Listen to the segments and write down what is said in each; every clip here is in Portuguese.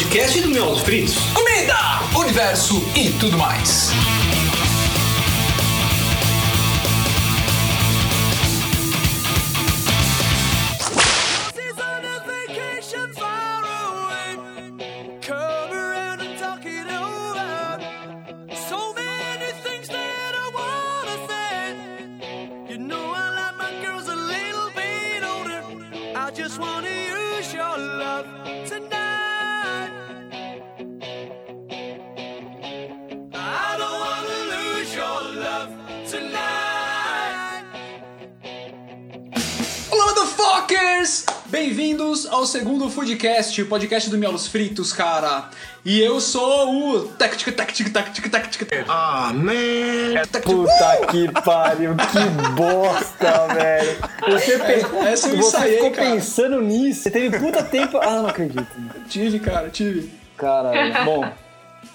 podcast do Miolos Fritos. Comida, universo e tudo mais. Segundo Foodcast, o podcast do Miolos Fritos, cara. E eu sou o Tactic Tactic Tactic Tactic. Ah, man! Puta que pariu, que bosta, velho. Você, pe- essa eu você ensaiei, ficou cara. pensando nisso. Você teve puta tempo. Ah, não acredito. Tive, cara, tive. Caralho. Bom,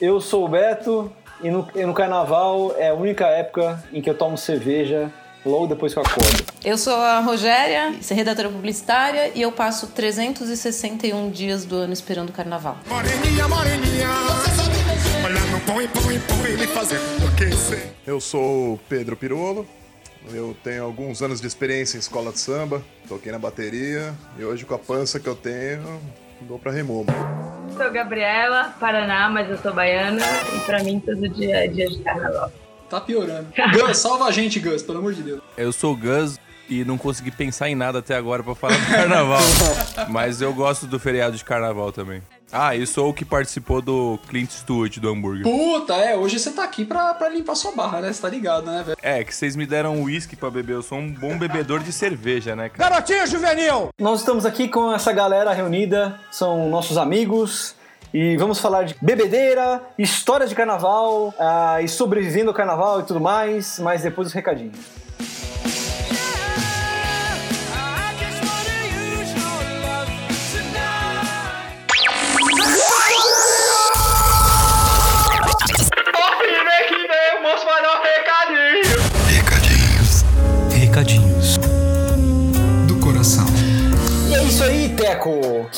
eu sou o Beto e no, e no carnaval é a única época em que eu tomo cerveja logo depois que eu acordo. Eu sou a Rogéria, sou redatora publicitária e eu passo 361 dias do ano esperando o carnaval. Moreninha, moreninha. Olhando põe, põe, põe, me fazendo enlouquecer. Eu sou o Pedro Pirolo. Eu tenho alguns anos de experiência em escola de samba, toquei na bateria e hoje com a pança que eu tenho, dou pra remomo. Sou Gabriela, Paraná, mas eu sou baiana e pra mim todo dia é dia de carnaval. Tá piorando. Gus, salva a gente, Gus, pelo amor de Deus. Eu sou o Gus e não consegui pensar em nada até agora pra falar do carnaval. Mas eu gosto do feriado de carnaval também. Ah, e sou o que participou do Clint Stewart do hambúrguer. Puta, é, hoje você tá aqui pra, pra limpar sua barra, né? Você tá ligado, né, velho? É, que vocês me deram uísque pra beber. Eu sou um bom bebedor de cerveja, né, cara? Garotinho juvenil! Nós estamos aqui com essa galera reunida, são nossos amigos. E vamos falar de bebedeira, história de carnaval ah, e sobrevivendo ao carnaval e tudo mais, mas depois os recadinhos.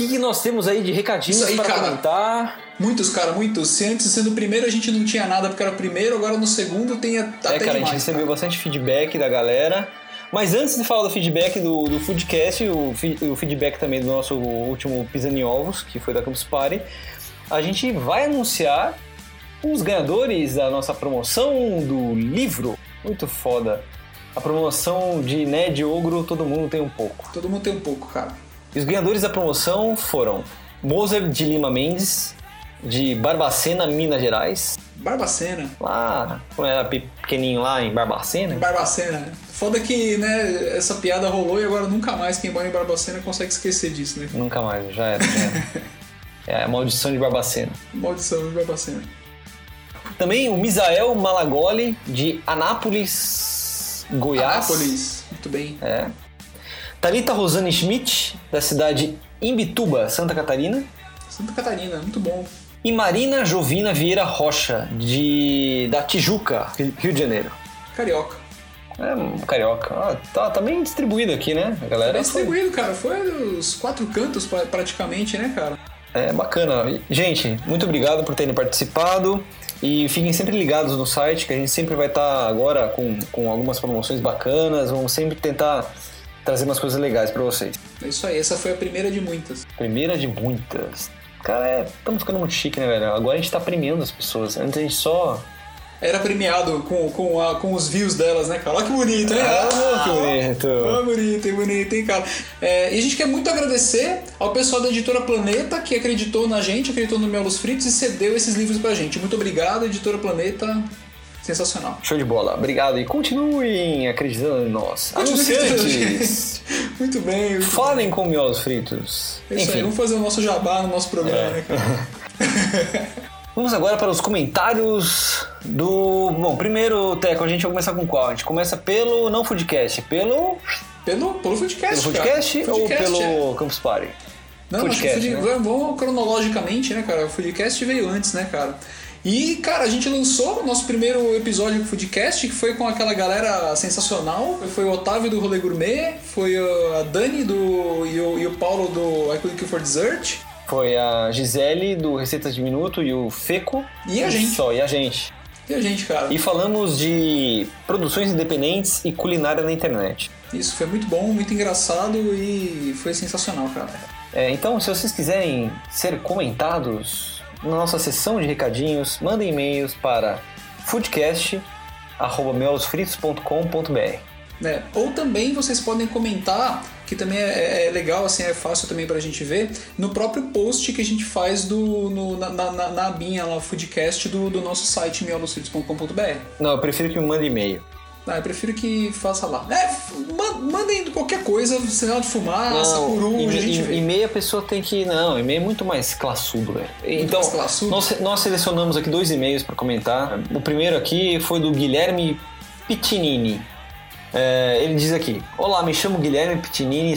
Que, que nós temos aí de recadinhos aí, para cara. comentar? Muitos, cara, muitos. Se antes sendo o primeiro a gente não tinha nada porque era o primeiro, agora no segundo tem a- até É, cara, a gente demais. recebeu cara. bastante feedback da galera. Mas antes de falar do feedback do, do Foodcast, o, o feedback também do nosso último Pisani Ovos, que foi da Campus Party, a gente vai anunciar os ganhadores da nossa promoção do livro. Muito foda. A promoção de Ned Ogro, todo mundo tem um pouco. Todo mundo tem um pouco, cara. E os ganhadores da promoção foram Moser de Lima Mendes, de Barbacena, Minas Gerais. Barbacena. Lá, quando era pequenininho lá em Barbacena. Barbacena. Foda que, né, essa piada rolou e agora nunca mais quem mora em Barbacena consegue esquecer disso, né? Nunca mais, já era. Já era. é a maldição de Barbacena. Maldição de Barbacena. Também o Misael Malagoli, de Anápolis, Goiás. Anápolis. Muito bem. É. Thalita Rosane Schmidt, da cidade Imbituba, Santa Catarina. Santa Catarina, muito bom. E Marina Jovina Vieira Rocha, de da Tijuca, Rio de Janeiro. Carioca. É, um carioca. Ah, tá, tá bem distribuído aqui, né? A galera Bem foi- distribuído, cara. Foi os quatro cantos pra- praticamente, né, cara? É bacana. Gente, muito obrigado por terem participado. E fiquem sempre ligados no site, que a gente sempre vai estar agora com, com algumas promoções bacanas. Vamos sempre tentar trazer umas coisas legais pra vocês. É isso aí. Essa foi a primeira de muitas. Primeira de muitas. Cara, é, estamos ficando muito chique, né, velho? Agora a gente tá premiando as pessoas. Antes a gente só. Era premiado com, com, a- com os views delas, né, cara? Olha que bonito, hein? Ah, que bonito. Ah, bonito, hein, bonito, hein, cara? É, e a gente quer muito agradecer ao pessoal da Editora Planeta que acreditou na gente, acreditou no Melos Fritos e cedeu esses livros pra gente. Muito obrigado, Editora Planeta. Sensacional. Show de bola. Obrigado. E continuem acreditando em nós. Anunciantes! Muito bem. Muito Falem com miolos fritos. bem. É isso aí, Enfim. vamos fazer o nosso jabá no nosso programa, É. né? Vamos agora para os comentários do. Bom, primeiro, Teco, a gente vai começar com qual? A gente começa pelo não Foodcast, pelo. Pelo, pelo Foodcast, Pelo. Foodcast ou Foodcast, é. pelo Campus Party? Não, acho que Foodcast, Food- né? vamos cronologicamente, né, cara? O Foodcast veio antes, né, cara? E, cara, a gente lançou o nosso primeiro episódio do Foodcast, que foi com aquela galera sensacional. Foi o Otávio do Rolê Gourmet, foi a Dani do, e, o, e o Paulo do I Could Kill for Dessert. Foi a Gisele do Receitas de Minuto e o Feco. E a gente. Só, e a gente. E a gente, cara? E falamos de produções independentes e culinária na internet. Isso foi muito bom, muito engraçado e foi sensacional, cara. É, então, se vocês quiserem ser comentados na nossa sessão de recadinhos, mandem e-mails para foodcast.melosfritos.com.br né? Ou também vocês podem comentar, que também é, é legal, assim, é fácil também pra gente ver, no próprio post que a gente faz do, no, na, na, na abinha lá, Foodcast do, do nosso site miolosfritos.com.br. Não, eu prefiro que me mande e-mail. Ah, eu prefiro que faça lá. É, ma- mandem qualquer coisa, sinal de fumaça, coruja, a gente e- vê. e-mail a pessoa tem que. Não, e-mail é muito mais classudo, velho. Então, mais classudo? nós, nós selecionamos aqui dois e-mails para comentar. O primeiro aqui foi do Guilherme Pitinini. É, ele diz aqui: Olá, me chamo Guilherme Pitinini,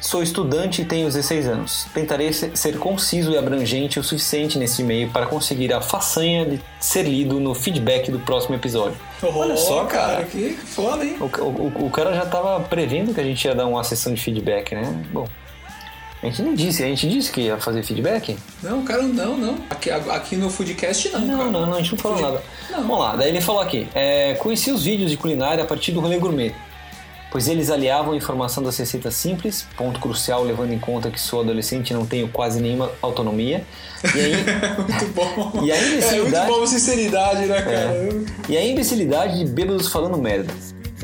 sou estudante e tenho 16 anos. Tentarei se- ser conciso e abrangente o suficiente nesse e-mail para conseguir a façanha de ser lido no feedback do próximo episódio. Olha Oh, só, cara. que foda, hein? O, o- o cara já tava prevendo que a gente ia dar uma sessão de feedback, né? Bom, a gente nem disse, a gente disse que ia fazer feedback? Não, cara, não, não. Aqui, aqui no Foodcast não, Não, cara. não, não, a gente não falou Fudi- nada. Não. Vamos lá, daí ele falou aqui: é, conheci os vídeos de culinária a partir do rolê gourmet, pois eles aliavam a informação das receitas simples, ponto crucial levando em conta que sou adolescente e não tenho quase nenhuma autonomia. E aí, Muito bom. E a É muito imbecilidade- bom a sinceridade, né, cara? e a imbecilidade de bêbados falando merda,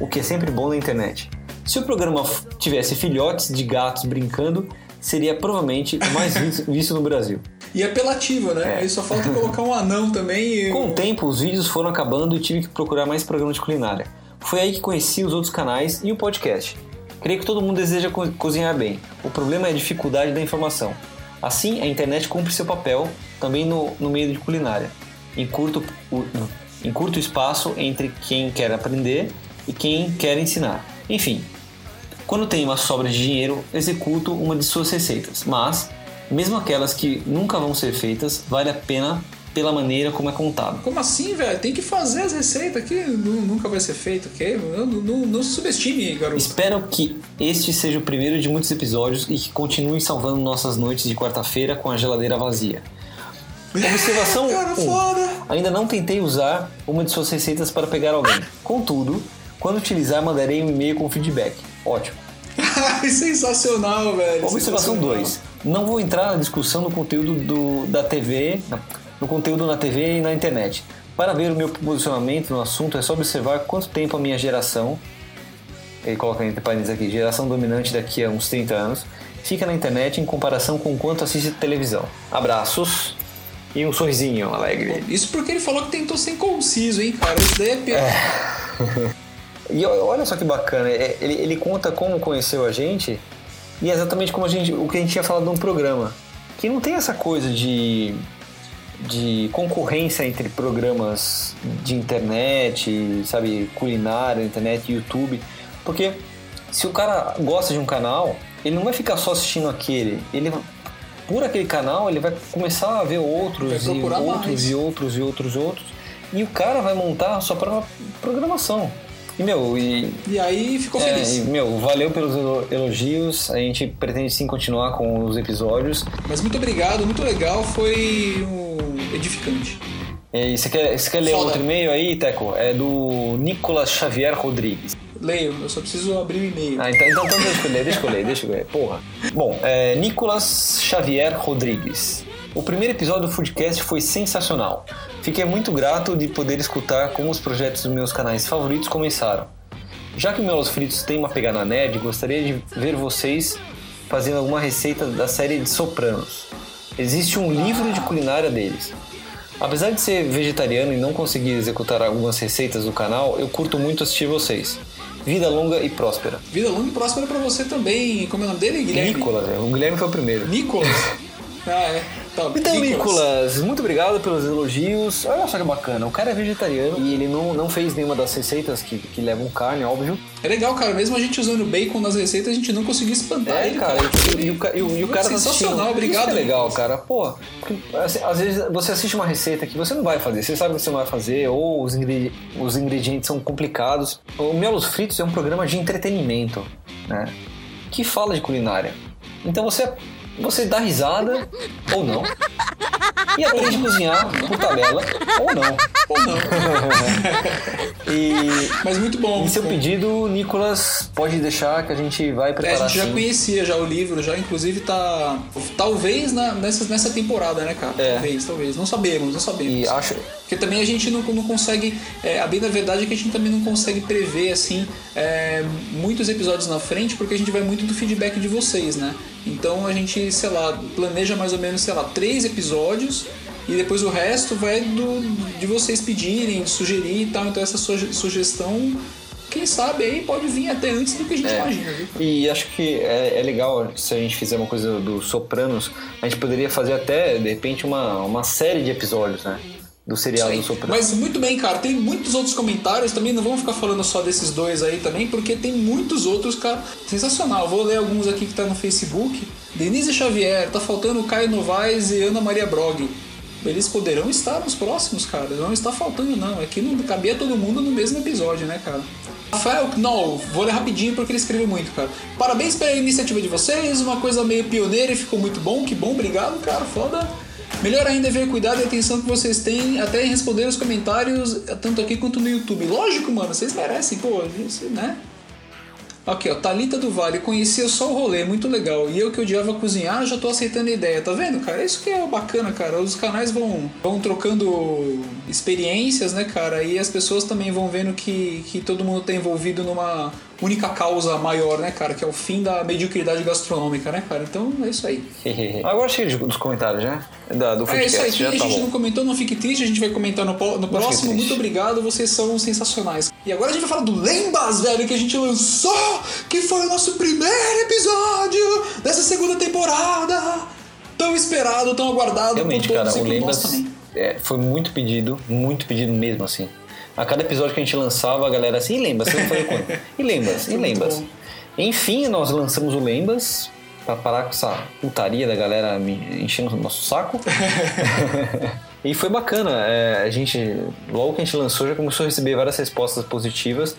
o que é sempre bom na internet. Se o programa tivesse filhotes de gatos brincando, seria provavelmente o mais visto, no Brasil. E apelativo, né? Aí só falta colocar um anão também e. Com o tempo, os vídeos foram acabando e tive que procurar mais programas de culinária. Foi aí que conheci os outros canais e o podcast. Creio que todo mundo deseja co- cozinhar bem. O problema é a dificuldade da informação. Assim, a internet cumpre seu papel também no, no meio de culinária. Encurta o, encurta o espaço entre quem quer aprender e quem quer ensinar. Enfim, quando tenho uma sobra de dinheiro, executo uma de suas receitas, mas, mesmo aquelas que nunca vão ser feitas, vale a pena pela maneira como é contado. Como assim, velho? Tem que fazer as receitas aqui. Nu- Nunca vai ser feito, ok? Não, não, não se subestime, garoto. Espero que este seja o primeiro de muitos episódios e que continue salvando nossas noites de quarta-feira com a geladeira vazia. Observação Cara, 1. foda. Ainda não tentei usar uma de suas receitas para pegar alguém. Contudo, quando utilizar, mandarei um e-mail com feedback. Ótimo. Sensacional, velho. Observação sensacional. 2. Não vou entrar na discussão do conteúdo do, da TV, no conteúdo na TV e na internet. Para ver o meu posicionamento no assunto, é só observar quanto tempo a minha geração, ele coloca entre parênteses aqui, geração dominante daqui a uns 30 anos, fica na internet em comparação com quanto assiste televisão. Abraços e um sorrisinho alegre. Isso porque ele falou que tentou ser conciso, hein, cara? Isso daí é pior. E o- olha só que bacana, é, ele, ele conta como conheceu a gente e é exatamente como a gente, o que a gente tinha falado no programa. Que não tem essa coisa de, de concorrência entre programas de internet, sabe, culinária, internet, YouTube. Porque se o cara gosta de um canal, ele não vai ficar só assistindo aquele. Ele, por aquele canal, ele vai começar a ver outros e outros mais. e outros e outros outros. E o cara vai montar a sua própria programação. E, meu, e, E aí ficou é, feliz. e, meu, valeu pelos elo- elogios. A gente pretende sim continuar com os episódios. Mas muito obrigado, muito legal. Foi um edificante. E você quer, você quer ler Foda. outro e-mail aí, Teco? É do Nicolas Xavier Rodrigues. Leio, eu só preciso abrir o e-mail. Ah, então, então, então deixa eu ler, deixa eu ler, deixa eu ler. Porra. Bom, é, Nicolas Xavier Rodrigues. O primeiro episódio do Foodcast foi sensacional. Fiquei muito grato de poder escutar como os projetos dos meus canais favoritos começaram. Já que o Meus Fritos tem uma pegada nerd, gostaria de ver vocês fazendo alguma receita da série de Sopranos. Existe um livro de culinária deles. Apesar de ser vegetariano e não conseguir executar algumas receitas do canal, eu curto muito assistir vocês. Vida longa e próspera. Vida longa e próspera pra você também. Como é o nome dele, Guilherme? Nicolas, é, o Guilherme foi o primeiro. Nicolas? ah, é. Tá, Então, Nicolas, muito obrigado pelos elogios. Olha só que bacana, o cara é vegetariano e ele não, não fez nenhuma das receitas que, que levam carne, óbvio. É legal, cara. Mesmo a gente usando bacon nas receitas, a gente não conseguiu espantar É, ele, cara, e, e o, e e cara tá sensacional, assistindo. obrigado. Isso é legal, cara. Pô, porque, assim, às vezes você assiste uma receita que você não vai fazer, você sabe que você não vai fazer, ou os, ingredi- os ingredientes são complicados. O Melos Fritos é um programa de entretenimento, né? Que fala de culinária. Então você você dá risada ou não. E aprende a cozinhar por tabela ou não. Ou não. E Mas muito bom. muito seu pedido, Nicolas, pode deixar que a gente vai É, a preparar gente já sim. conhecia já o livro, já inclusive tá. Talvez na, nessa, nessa temporada, né, cara? É. Talvez, talvez. Não sabemos, não sabemos. E acho, Porque também a gente não, não consegue. É, a bem da verdade é que a gente também não consegue prever assim é, muitos episódios na frente, porque a gente vai muito do feedback de vocês, né? Então a gente, sei lá, planeja mais ou menos, sei lá, três episódios e depois o resto vai do, de vocês pedirem, de sugerir e tal. Então essa suge- sugestão, quem sabe aí pode vir até antes do que a gente É. imagina, viu? E acho que é, é legal se a gente fizer uma coisa do Sopranos, a gente poderia fazer até, de repente, uma, uma série de episódios, né? Do serial do. Sopranos. Mas muito bem, cara. Tem muitos outros comentários também. Não vamos ficar falando só desses dois aí também, porque tem muitos outros, cara. Sensacional. Vou ler alguns aqui que tá no Facebook. Denise Xavier, tá faltando Caio Novaes e Ana Maria Brog. Eles poderão estar nos próximos, cara. Não está faltando, não. É que não cabia todo mundo no mesmo episódio, né, cara? Rafael Knoll, vou ler rapidinho porque ele escreveu muito, cara. Parabéns pela iniciativa de vocês, uma coisa meio pioneira e ficou muito bom. Que bom, obrigado, cara. Foda. Melhor ainda é ver o cuidado e atenção que vocês têm até em responder os comentários, tanto aqui quanto no YouTube. Lógico, mano, vocês merecem, pô, isso, né? Aqui, ó, Thalita do Vale, conhecia só o rolê, muito legal. E eu que odiava cozinhar, já tô aceitando a ideia, tá vendo, cara? Isso que é bacana, cara. Os canais vão, vão trocando experiências, né, cara? E as pessoas também vão vendo que, que todo mundo tá envolvido numa única causa maior, né, cara? Que é o fim da mediocridade gastronômica, né, cara? Então é isso aí. Agora chega dos comentários, já? Da, do É isso aí, a já tá gente bom. não comentou, não fique triste, a gente vai comentar no, no próximo. Muito obrigado, vocês são sensacionais. E agora a gente vai falar do Lembas, velho, que a gente lançou, que foi o nosso primeiro episódio dessa segunda temporada. Tão esperado, tão aguardado Realmente, por cara, todos o e por nós Lembas também. é, foi muito pedido, muito pedido mesmo, assim. A cada episódio que a gente lançava, a galera assim, e Lembas, você vai fazer quando? E Lembas, e Foi bom. Enfim, nós lançamos o Lembas pra parar com essa putaria da galera me enchendo o nosso saco. e foi bacana, é, a gente, logo que a gente lançou, já começou a receber várias respostas positivas.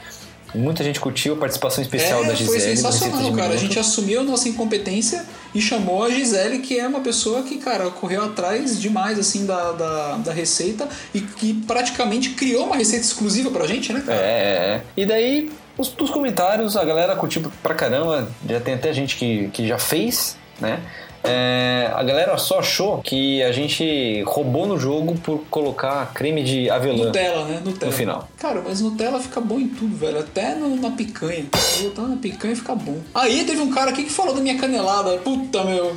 Muita gente curtiu a participação especial É, da Gisele. foi sensacional, cara. A gente assumiu a nossa incompetência e chamou a Gisele, que é uma pessoa que, cara, correu atrás demais, assim, da, da, da receita e que praticamente criou uma receita exclusiva pra gente, né, cara? É, é, é. E daí, os, dos comentários, a galera curtiu pra caramba. Já tem até gente que, que já fez, né? É, a galera só achou que a gente roubou no jogo por colocar creme de avelã. Nutella, né? Nutella. No final. Cara, mas Nutella fica bom em tudo, velho. Até no- na picanha. Botar na picanha fica bom. Aí teve um cara aqui que falou da minha canelada. Puta, meu.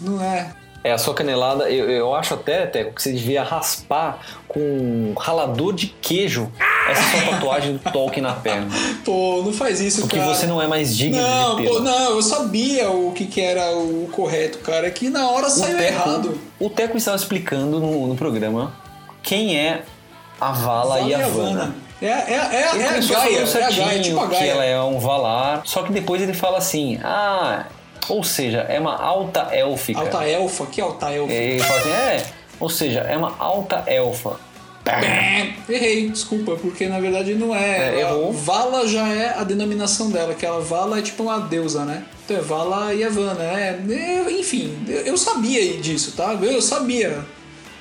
Não é. É, a sua canelada, eu, eu acho até, Teco, que você devia raspar com um ralador de queijo essa sua tatuagem do Tolkien na perna. Pô, não faz isso, Porque cara. você não é mais digno Não, de pô, tê-la. não, eu sabia o que, que era o correto, cara. É que na hora O saiu errado. Teco, o Teco estava explicando no, no programa quem é a Vala Vala e a Vanna. É, é, é, Ele é a Gaia, falando é a certinho Gaia, tipo a que Gaia. ela é um Valar, só que depois ele fala assim, ah, ou seja, é uma alta élfica. Alta elfa, que alta elfa? Ele fala assim, é, ou seja, é uma alta elfa. Errei, desculpa, porque na verdade não é. É, errou. Vala já é a denominação dela, que ela Vala é tipo uma deusa, né? Então é Vala e Havana, é. Eu- Enfim, eu sabia disso, tá? Eu sabia.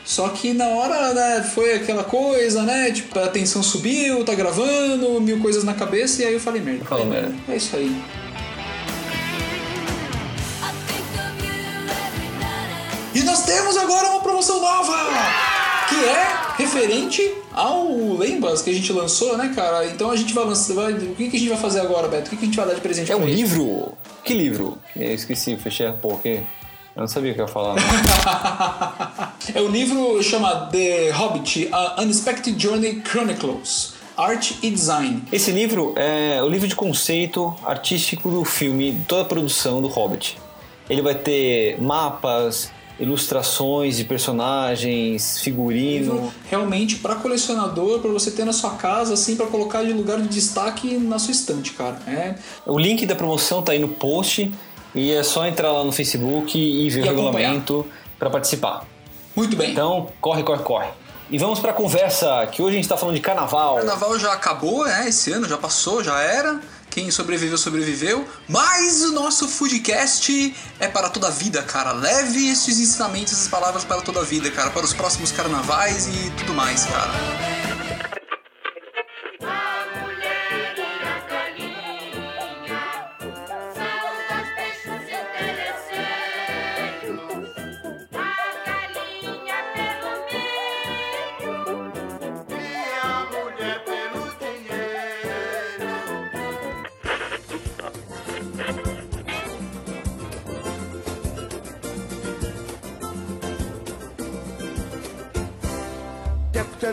Só que na hora, né, foi aquela coisa, né? Tipo, a tensão subiu, tá gravando, mil coisas na cabeça, e aí eu falei merda. Falei, merda. É isso aí. E nós temos agora uma promoção nova! Que é referente ao Lembas que a gente lançou, né, cara? Então a gente vai lançar. vai- o que, que a gente vai fazer agora, Beto? O que, que a gente vai dar de presente É um ele? livro? Que livro? Eu esqueci, fechei a porra aqui. Eu não sabia o que eu ia falar. Não. É o livro chama The Hobbit: A Unexpected Journey Chronicles Art e Design. Esse livro é o livro de conceito artístico do filme, toda a produção do Hobbit. Ele vai ter mapas, ilustrações de personagens, figurino. Realmente para colecionador, para você ter na sua casa, assim, para colocar de lugar de destaque na sua estante, cara. É, O link da promoção tá aí no post e é só entrar lá no Facebook e ver E o acompanhar. regulamento para participar. muito bem. Então, corre, corre, corre. E vamos pra conversa, que hoje a gente tá falando de carnaval. O carnaval já acabou, é, esse ano já passou, já era. Quem sobreviveu, sobreviveu. Mas o nosso Foodcast é para toda a vida, cara. Leve esses ensinamentos, essas palavras para toda a vida, cara. Para os próximos carnavais e tudo mais, cara.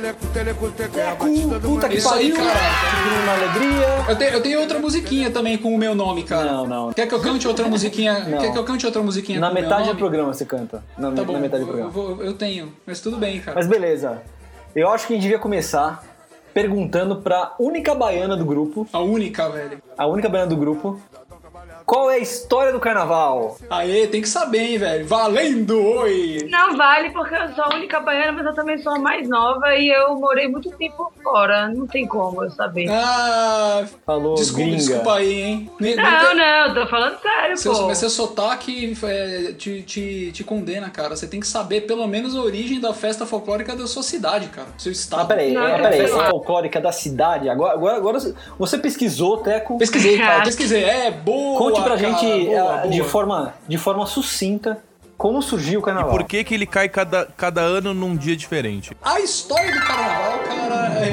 Teco, teleco, teleco, teco, é a batida do Puta que pariu! cara. Uma alegria. Eu tenho, eu tenho outra musiquinha também com o meu nome, cara. Não, não. Quer que eu cante outra musiquinha? Não. Quer que eu cante outra musiquinha Na metade do programa você canta. Na, Tá bom, na metade do eu, programa. vou- eu tenho, mas tudo bem, cara. Mas beleza. Eu acho que a gente devia começar perguntando pra única baiana do grupo, A única, velho. a única baiana do grupo, qual é a história do carnaval? Aê, tem que saber, hein, velho. Valendo, oi! Não vale porque eu sou a única baiana, mas eu também sou a mais nova e eu morei muito tempo fora. Não tem como eu saber. Ah, Falou, desculpa, gringa. desculpa aí, hein. Nem- nem Não, tem- não, tô falando sério, Seu, pô. mas seu sotaque é, te, te, te condena, cara. Você tem que saber pelo menos a origem da festa folclórica da sua cidade, cara. Seu estado. Ah, peraí, Não, é, peraí, é folclórica da cidade. Agora, agora, agora você pesquisou, Teco. Pesquisei, cara, pesquisei. É, boa, Conte pra cara, gente boa, de, boa. forma, de forma sucinta como surgiu o carnaval. Por que, que ele cai cada, cada ano num dia diferente? A história do carnaval, cara, é,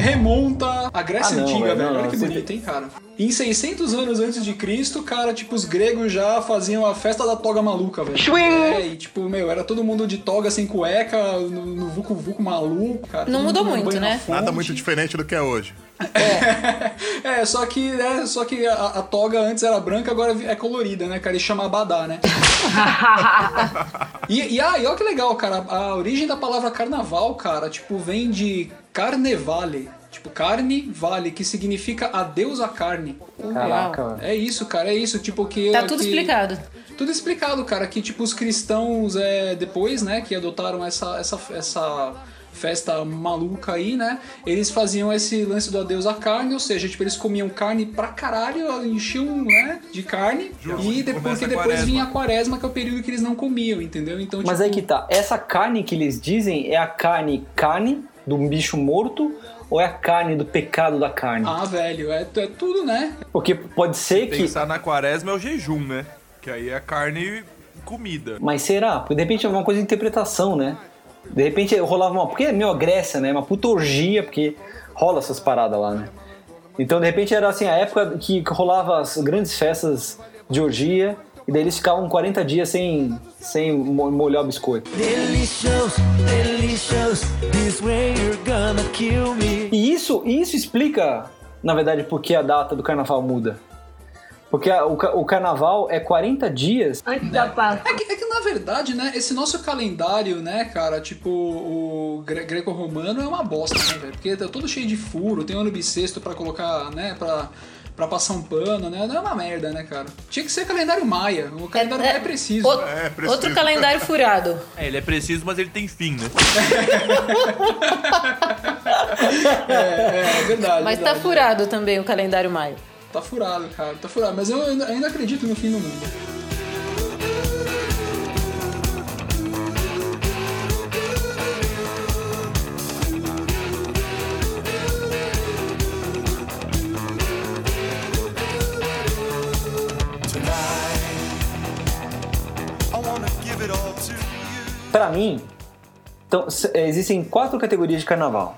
à Grécia Ah, não, Antiga, velho, Olha que bonito, hein, cara. Em 600 anos antes de Cristo, cara, tipo, os gregos já faziam a festa da toga maluca, velho. É, e tipo, meu, era todo mundo de toga sem cueca, no, no vucu vucu maluco, cara. Não mudou muito, né? Nada muito diferente do que é hoje. É, só que, né, só que a, a toga antes era branca, agora é colorida, né, cara? E chama abadá, né? e, e, ah, e olha que legal, cara. A origem da palavra carnaval, cara, tipo, vem de carnevale. Tipo, carne vale, que significa adeus à carne. Caraca, mano. É isso, cara, é isso. Tipo, que. Tá tudo que- explicado. Tudo explicado, cara, que tipo os cristãos é, depois, né, que adotaram essa, essa, essa festa maluca aí, né, eles faziam esse lance do adeus à carne, ou seja, tipo, eles comiam carne pra caralho, enchiam, né, de carne, e depois, porque a depois quaresma. vinha a quaresma, que é o período que eles não comiam, entendeu? Então, Mas tipo, aí que tá, essa carne que eles dizem é a carne carne de um bicho morto ou é a carne do pecado da carne? Ah, velho, é, é tudo, né? Porque pode ser que. Pensar na quaresma é o jejum, né? Que aí é carne e comida. Mas será? Porque de repente é uma coisa de interpretação, né? De repente rolava uma. Porque é meio a Grécia, né? Uma puta orgia, porque rola essas paradas lá, né? Então de repente era assim, a época que rolava as grandes festas de orgia, e daí eles ficavam 40 dias sem, sem mo- molhar o biscoito. Delicious, delicious. This way you're gonna kill me. E isso, isso explica, na verdade, por que a data do carnaval muda. Porque a- o, o carnaval é 40 dias. Antes da Páscoa. É que, é que, na verdade, né, esse nosso calendário, né, cara, tipo, o gre- greco-romano é uma bosta, né, velho? Porque tá todo cheio de furo, tem ano bissexto pra colocar, né, pra, pra passar um pano, né? Não é uma merda, né, cara? Tinha que ser calendário maia. O calendário maia é preciso. Outro, É, preciso. outro calendário furado. É, ele é preciso, mas ele tem fim, né? É, é verdade. Mas tá verdade. furado também o calendário maio. Tá furado, cara, tá furado. Mas eu ainda acredito no fim do mundo. Pra mim, então, é, existem quatro categorias de carnaval.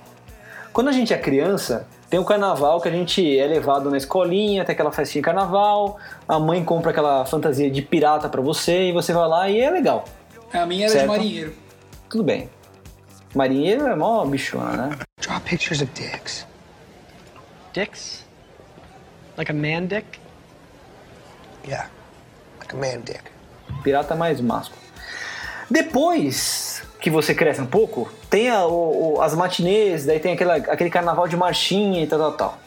Quando a gente é criança, tem o carnaval que a gente é levado na escolinha, tem aquela festinha de carnaval, a mãe compra aquela fantasia de pirata pra você e você vai lá e é legal. A minha era Certo. de marinheiro. Tudo bem. Marinheiro é mó bichona, né? Draw pictures of dicks. Dicks? Like a man dick? Yeah, like a man dick. Pirata mais másculo. Depois que você cresce um pouco, tem a- o- as matinês, daí tem aquela, aquele carnaval de marchinha e tal, tal, tal.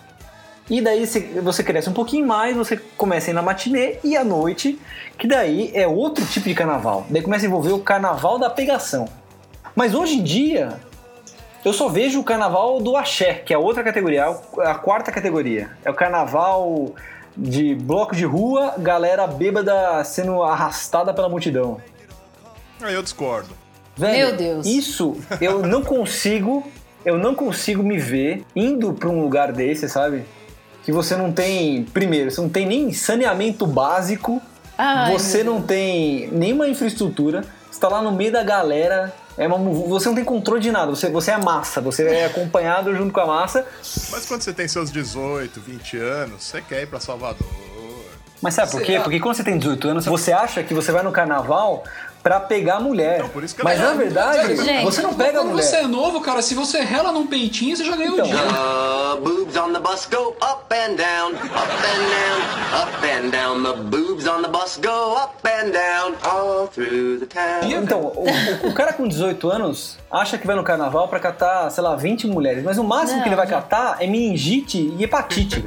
E daí você, cresce um pouquinho mais, você começa a ir na matinê e à noite, que daí é outro tipo de carnaval. Daí começa a envolver o carnaval da pegação. Mas hoje em dia, eu só vejo o carnaval do axé, que é outra categoria, é a quarta categoria. É o carnaval de bloco de rua, galera bêbada sendo arrastada pela multidão. Aí eu discordo. Velho, Meu Deus. Isso eu não consigo, eu não consigo me ver indo pra um lugar desse, sabe? Que você não tem, primeiro, você não tem nem saneamento básico, Ai, você não tem nenhuma infraestrutura, você tá lá no meio da galera, é uma, você não tem controle de nada, você, você é massa, você é acompanhado junto com a massa. Mas quando você tem seus 18, 20 anos, você quer ir pra Salvador. Mas sabe por quê? Porque quando você tem 18 anos, você acha que você vai no carnaval pra pegar mulher. Então, por isso que Mas na verdade, Gente, você não pega a Quando mulher. você é novo, cara, se você rela num peitinho, você já ganhou Então. o dia. The boobs on the bus go up and down, up and down, up and down. The boobs on the bus go up and down, all through the town. Então, o, o- o cara com 18 anos acha que vai no carnaval pra catar, sei lá, 20 mulheres. Mas o máximo Não, que ele vai já- catar é meningite e hepatite.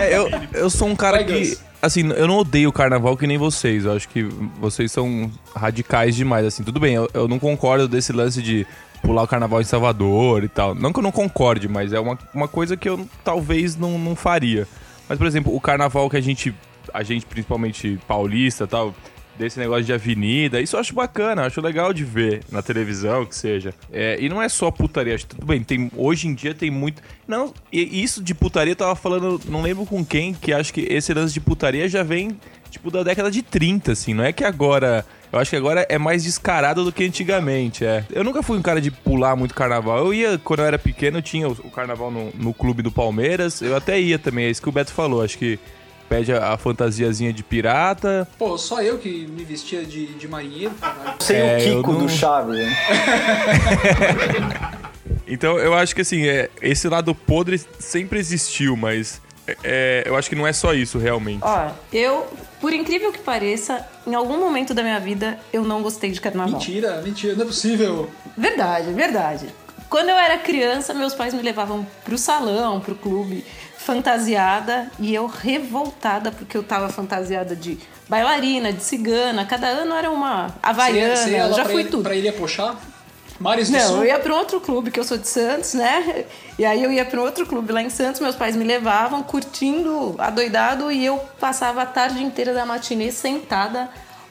É, eu, eu sou um cara que. Assim, eu não odeio o carnaval que nem vocês. Eu acho que vocês são radicais demais. Assim, tudo bem, eu, eu não concordo desse lance de pular o carnaval em Salvador e tal. Não que eu não concorde, mas é uma, uma coisa que eu talvez não, não faria. Mas, por exemplo, o carnaval que a gente, a gente principalmente paulista tal, desse negócio de avenida, isso eu acho bacana, acho legal de ver na televisão, que seja. É, e não é só putaria, acho tudo bem, tem, hoje em dia tem muito. Não, e isso de putaria eu tava falando, não lembro com quem, que acho que esse lance de putaria já vem, tipo, da década de 30, assim, não é que agora. Eu acho que agora é mais descarado do que antigamente, é. Eu nunca fui um cara de pular muito carnaval. Eu ia, quando eu era pequeno, eu tinha o, o carnaval no, no clube do Palmeiras. Eu até ia também, é isso que o Beto falou. Acho que pede a, a fantasiazinha de pirata. Pô, só eu que me vestia de, de marinheiro. Sem É, o Kiko não- do Chaves, né? Então eu acho que assim, é, esse lado podre sempre existiu, mas é, eu acho que não é só isso realmente. Ó, eu, por incrível que pareça, em algum momento da minha vida eu não gostei de carnaval. Mentira, mentira, não é possível. Verdade, verdade. Quando eu era criança, meus pais me levavam pro salão, pro clube, fantasiada, e eu revoltada porque eu tava fantasiada de bailarina, de cigana, cada ano era uma havaiana, Você ia- você ia já fui tudo. Pra ele Pochá? Mares do Não, Sul? eu ia para um outro clube, que eu sou de Santos, né? E aí eu ia para um outro clube lá em Santos, meus pais me levavam curtindo, adoidado, e eu passava a tarde inteira da matinê sentada,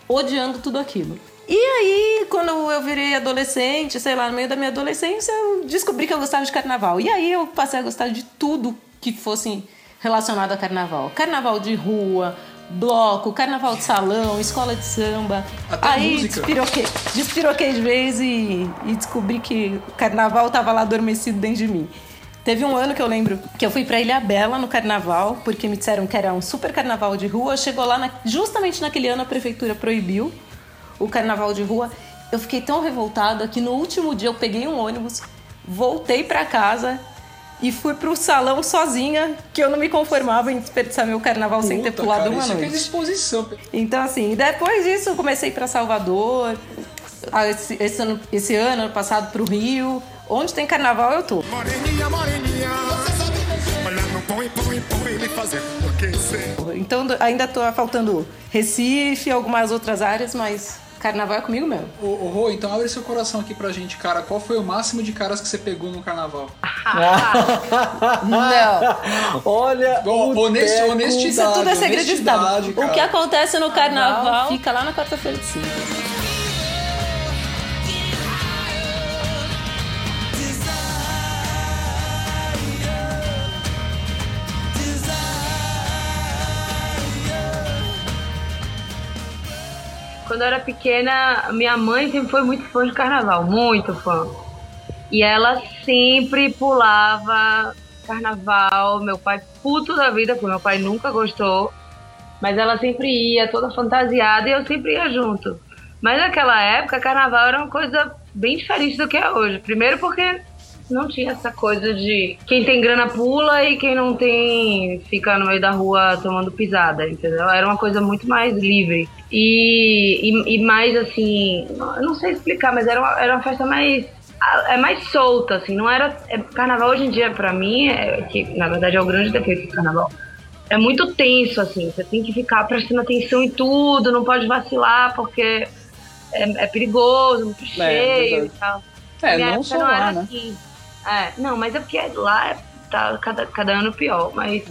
odiando tudo aquilo. E aí, quando eu virei adolescente, sei lá, no meio da minha adolescência, eu descobri que eu gostava de carnaval. E aí eu passei a gostar de tudo que fosse relacionado a carnaval. Carnaval de rua, bloco, carnaval de salão, escola de samba. Até aí música. despiroquei, despiroquei de vez e, e descobri que o carnaval tava lá adormecido dentro de mim. Teve um ano que eu lembro que eu fui pra Ilha Bela no carnaval, porque me disseram que era um super carnaval de rua. Chegou lá, na- justamente naquele ano a prefeitura proibiu o carnaval de rua. Eu fiquei tão revoltada que no último dia eu peguei um ônibus, voltei pra casa e fui pro salão sozinha, que eu não me conformava em desperdiçar meu carnaval sem ter Puta, pulado cara, uma isso aqui é noite. disposição. Então, assim, depois disso eu comecei para Salvador, esse, esse ano, esse ano, ano passado pro Rio. Onde tem carnaval eu tô. Moreninha, moreninha. Olha no põe, põe, põe me fazer enlouquecer. Então ainda tô faltando Recife, algumas outras áreas, mas carnaval é comigo mesmo. Ô, ô Rô, então abre seu coração aqui pra gente, cara. Qual foi o máximo de caras que você pegou no carnaval? Não. Olha, Bom, teco honestidade. Isso tudo é segredo de Estado. O que acontece no carnaval fica lá na quarta-feira de cinzas. Quando eu era pequena, minha mãe sempre foi muito fã de carnaval, muito fã. E ela sempre pulava carnaval, meu pai puto da vida, porque meu pai nunca gostou. Mas ela sempre ia, toda fantasiada, e eu sempre ia junto. Mas naquela época, carnaval era uma coisa bem diferente do que é hoje. Primeiro porque não tinha essa coisa de quem tem grana pula e quem não tem fica no meio da rua tomando pisada, entendeu? Era uma coisa muito mais livre. E, e, e mais assim, eu não sei explicar, mas era uma, era uma festa mais é mais solta, assim, não era. É, carnaval hoje em dia, pra mim, é, que na verdade é o grande defeito do carnaval. É muito tenso, assim, você tem que ficar prestando atenção em tudo, não pode vacilar, porque é, é perigoso, muito cheio e verdade. tal. É, não só não lá, era né? assim. É, não, mas é porque lá é- tá cada, cada ano pior, mas.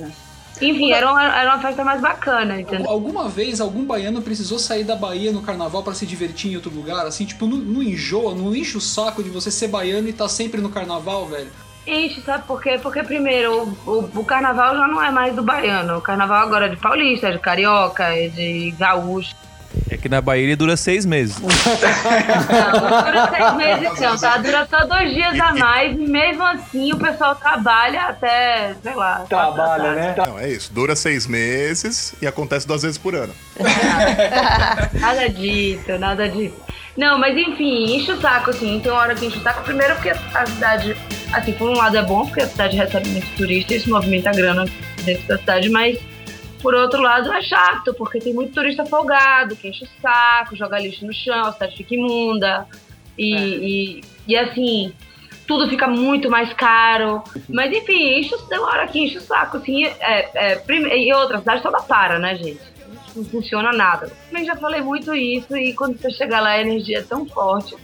Enfim, era uma, era uma festa mais bacana, entendeu? Alguma vez algum baiano precisou sair da Bahia no carnaval pra se divertir em outro lugar? Assim, tipo, não, não enjoa, não enche o saco de você ser baiano e tá sempre no carnaval, velho? Enche, sabe por quê? Porque, primeiro, o, o, o carnaval já não é mais do baiano. O carnaval agora é de paulista, é de carioca, é de gaúcho. É que na Bahia ele dura seis meses. Não, não dura seis meses não, tá? Dura só dois dias a mais e mesmo assim o pessoal trabalha até, sei lá. Trabalha, né? Não, é isso. Dura seis meses e acontece duas vezes por ano. Nada disso, nada disso. Não, mas enfim, enche o saco, assim. Tem uma hora que enche o saco. Primeiro porque a cidade, assim, por um lado é bom, porque a cidade recebe muitos turistas, isso movimenta a grana dentro da cidade, mas por outro lado é chato, porque tem muito turista folgado, que enche o saco, joga lixo no chão, a cidade fica imunda. E, e, e assim, tudo fica muito mais caro. Mas enfim, enche, tem uma hora que enche o saco, assim. É, é, e outra, a cidade toda para, né, gente? Não funciona nada. Também já falei muito isso, e quando você chega lá, a energia é tão forte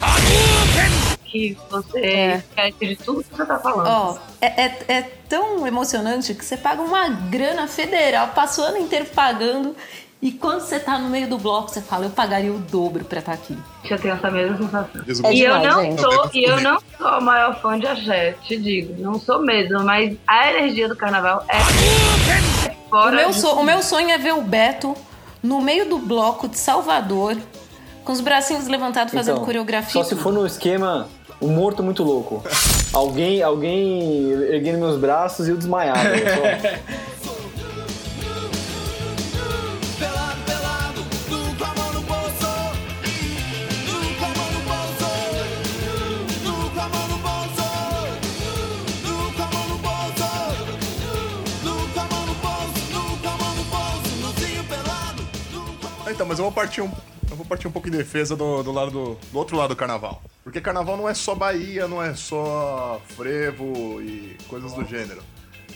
que você esquece de tudo que você tá falando. Ó, é, é, é tão emocionante que você paga uma grana federal, passa o ano inteiro pagando. E quando você tá no meio do bloco, você fala, eu pagaria o dobro pra estar aqui. Eu tenho essa mesma sensação. O É e eu demais, não gente. sou, e eu não sou a maior fã de axé, te digo. Não sou mesmo, mas a energia do carnaval é O fora meu, de- so- o meu sonho é ver o Beto no meio do bloco de Salvador, com os bracinhos levantados fazendo Então, coreografia. Só se for no esquema o morto muito louco. alguém, alguém erguendo meus braços e eu desmaiado. Só- Então, mas eu vou partir um, eu vou partir um pouco em defesa do, do lado do, do outro lado do carnaval. Porque carnaval não é só Bahia, não é só frevo e coisas do gênero.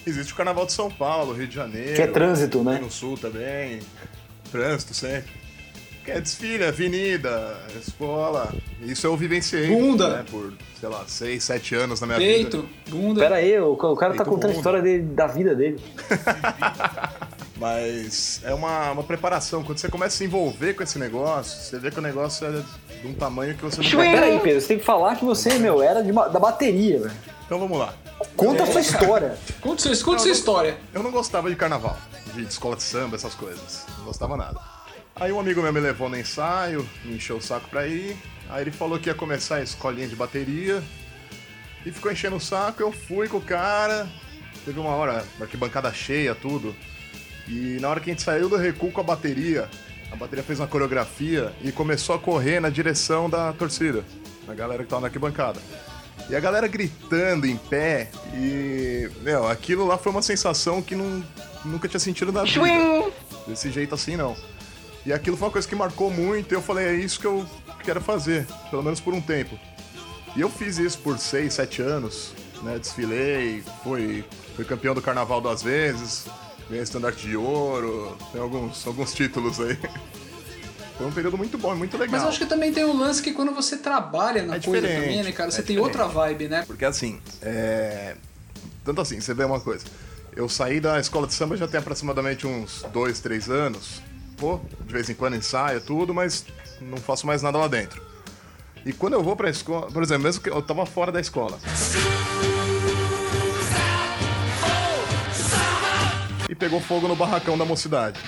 Existe o carnaval de São Paulo, Rio de Janeiro. Que é trânsito, né? Aqui No sul também. Trânsito sempre. Que é desfile, avenida, escola. Isso eu vivenciei. Bunda. Né, por, sei lá, seis, sete anos na minha Peito, vida. bunda. Pera aí, o, o cara tá Feito contando a mundo. história dele, da vida dele. Mas é uma, uma preparação. Quando você começa a se envolver com esse negócio, você vê que o negócio é de um tamanho que você não Mas pera aí, Pedro, você tem que falar que você, meu, era de ba- da bateria, velho. Então vamos lá. Conta a sua história. Conta sua, conta sua história. Eu não gostava de carnaval, de escola de samba, essas coisas. Não gostava nada. Aí um amigo meu me levou no ensaio, me encheu o saco pra ir. Aí ele falou que ia começar a escolinha de bateria. E ficou enchendo o saco, eu fui com o cara. Teve uma hora, arquibancada cheia, tudo. E na hora que a gente saiu do recuo com a bateria, a bateria fez uma coreografia e começou a correr na direção da torcida, da galera que tava na arquibancada. E a galera gritando em pé, e, meu, aquilo lá foi uma sensação que não, nunca tinha sentido na vida. Desse jeito assim, não. E aquilo foi uma coisa que marcou muito, e eu falei, é isso que eu quero fazer, pelo menos por um tempo. E eu fiz isso por seis, sete anos, né? Desfilei, fui, fui campeão do carnaval duas vezes, ganhei estandarte de ouro, tem alguns, alguns títulos aí. Foi um período muito bom, muito legal. Mas eu acho que também tem um lance que quando você trabalha na É coisa também, né, cara? Você é tem diferente. outra vibe, né? Porque assim, é... Tanto assim, você vê uma coisa. Eu saí da escola de samba já tem aproximadamente uns dois, três anos. Pô, de vez em quando ensaio, tudo, mas não faço mais nada lá dentro. E quando eu vou pra escola, por exemplo, mesmo que eu tava fora da escola. E pegou fogo no barracão da mocidade.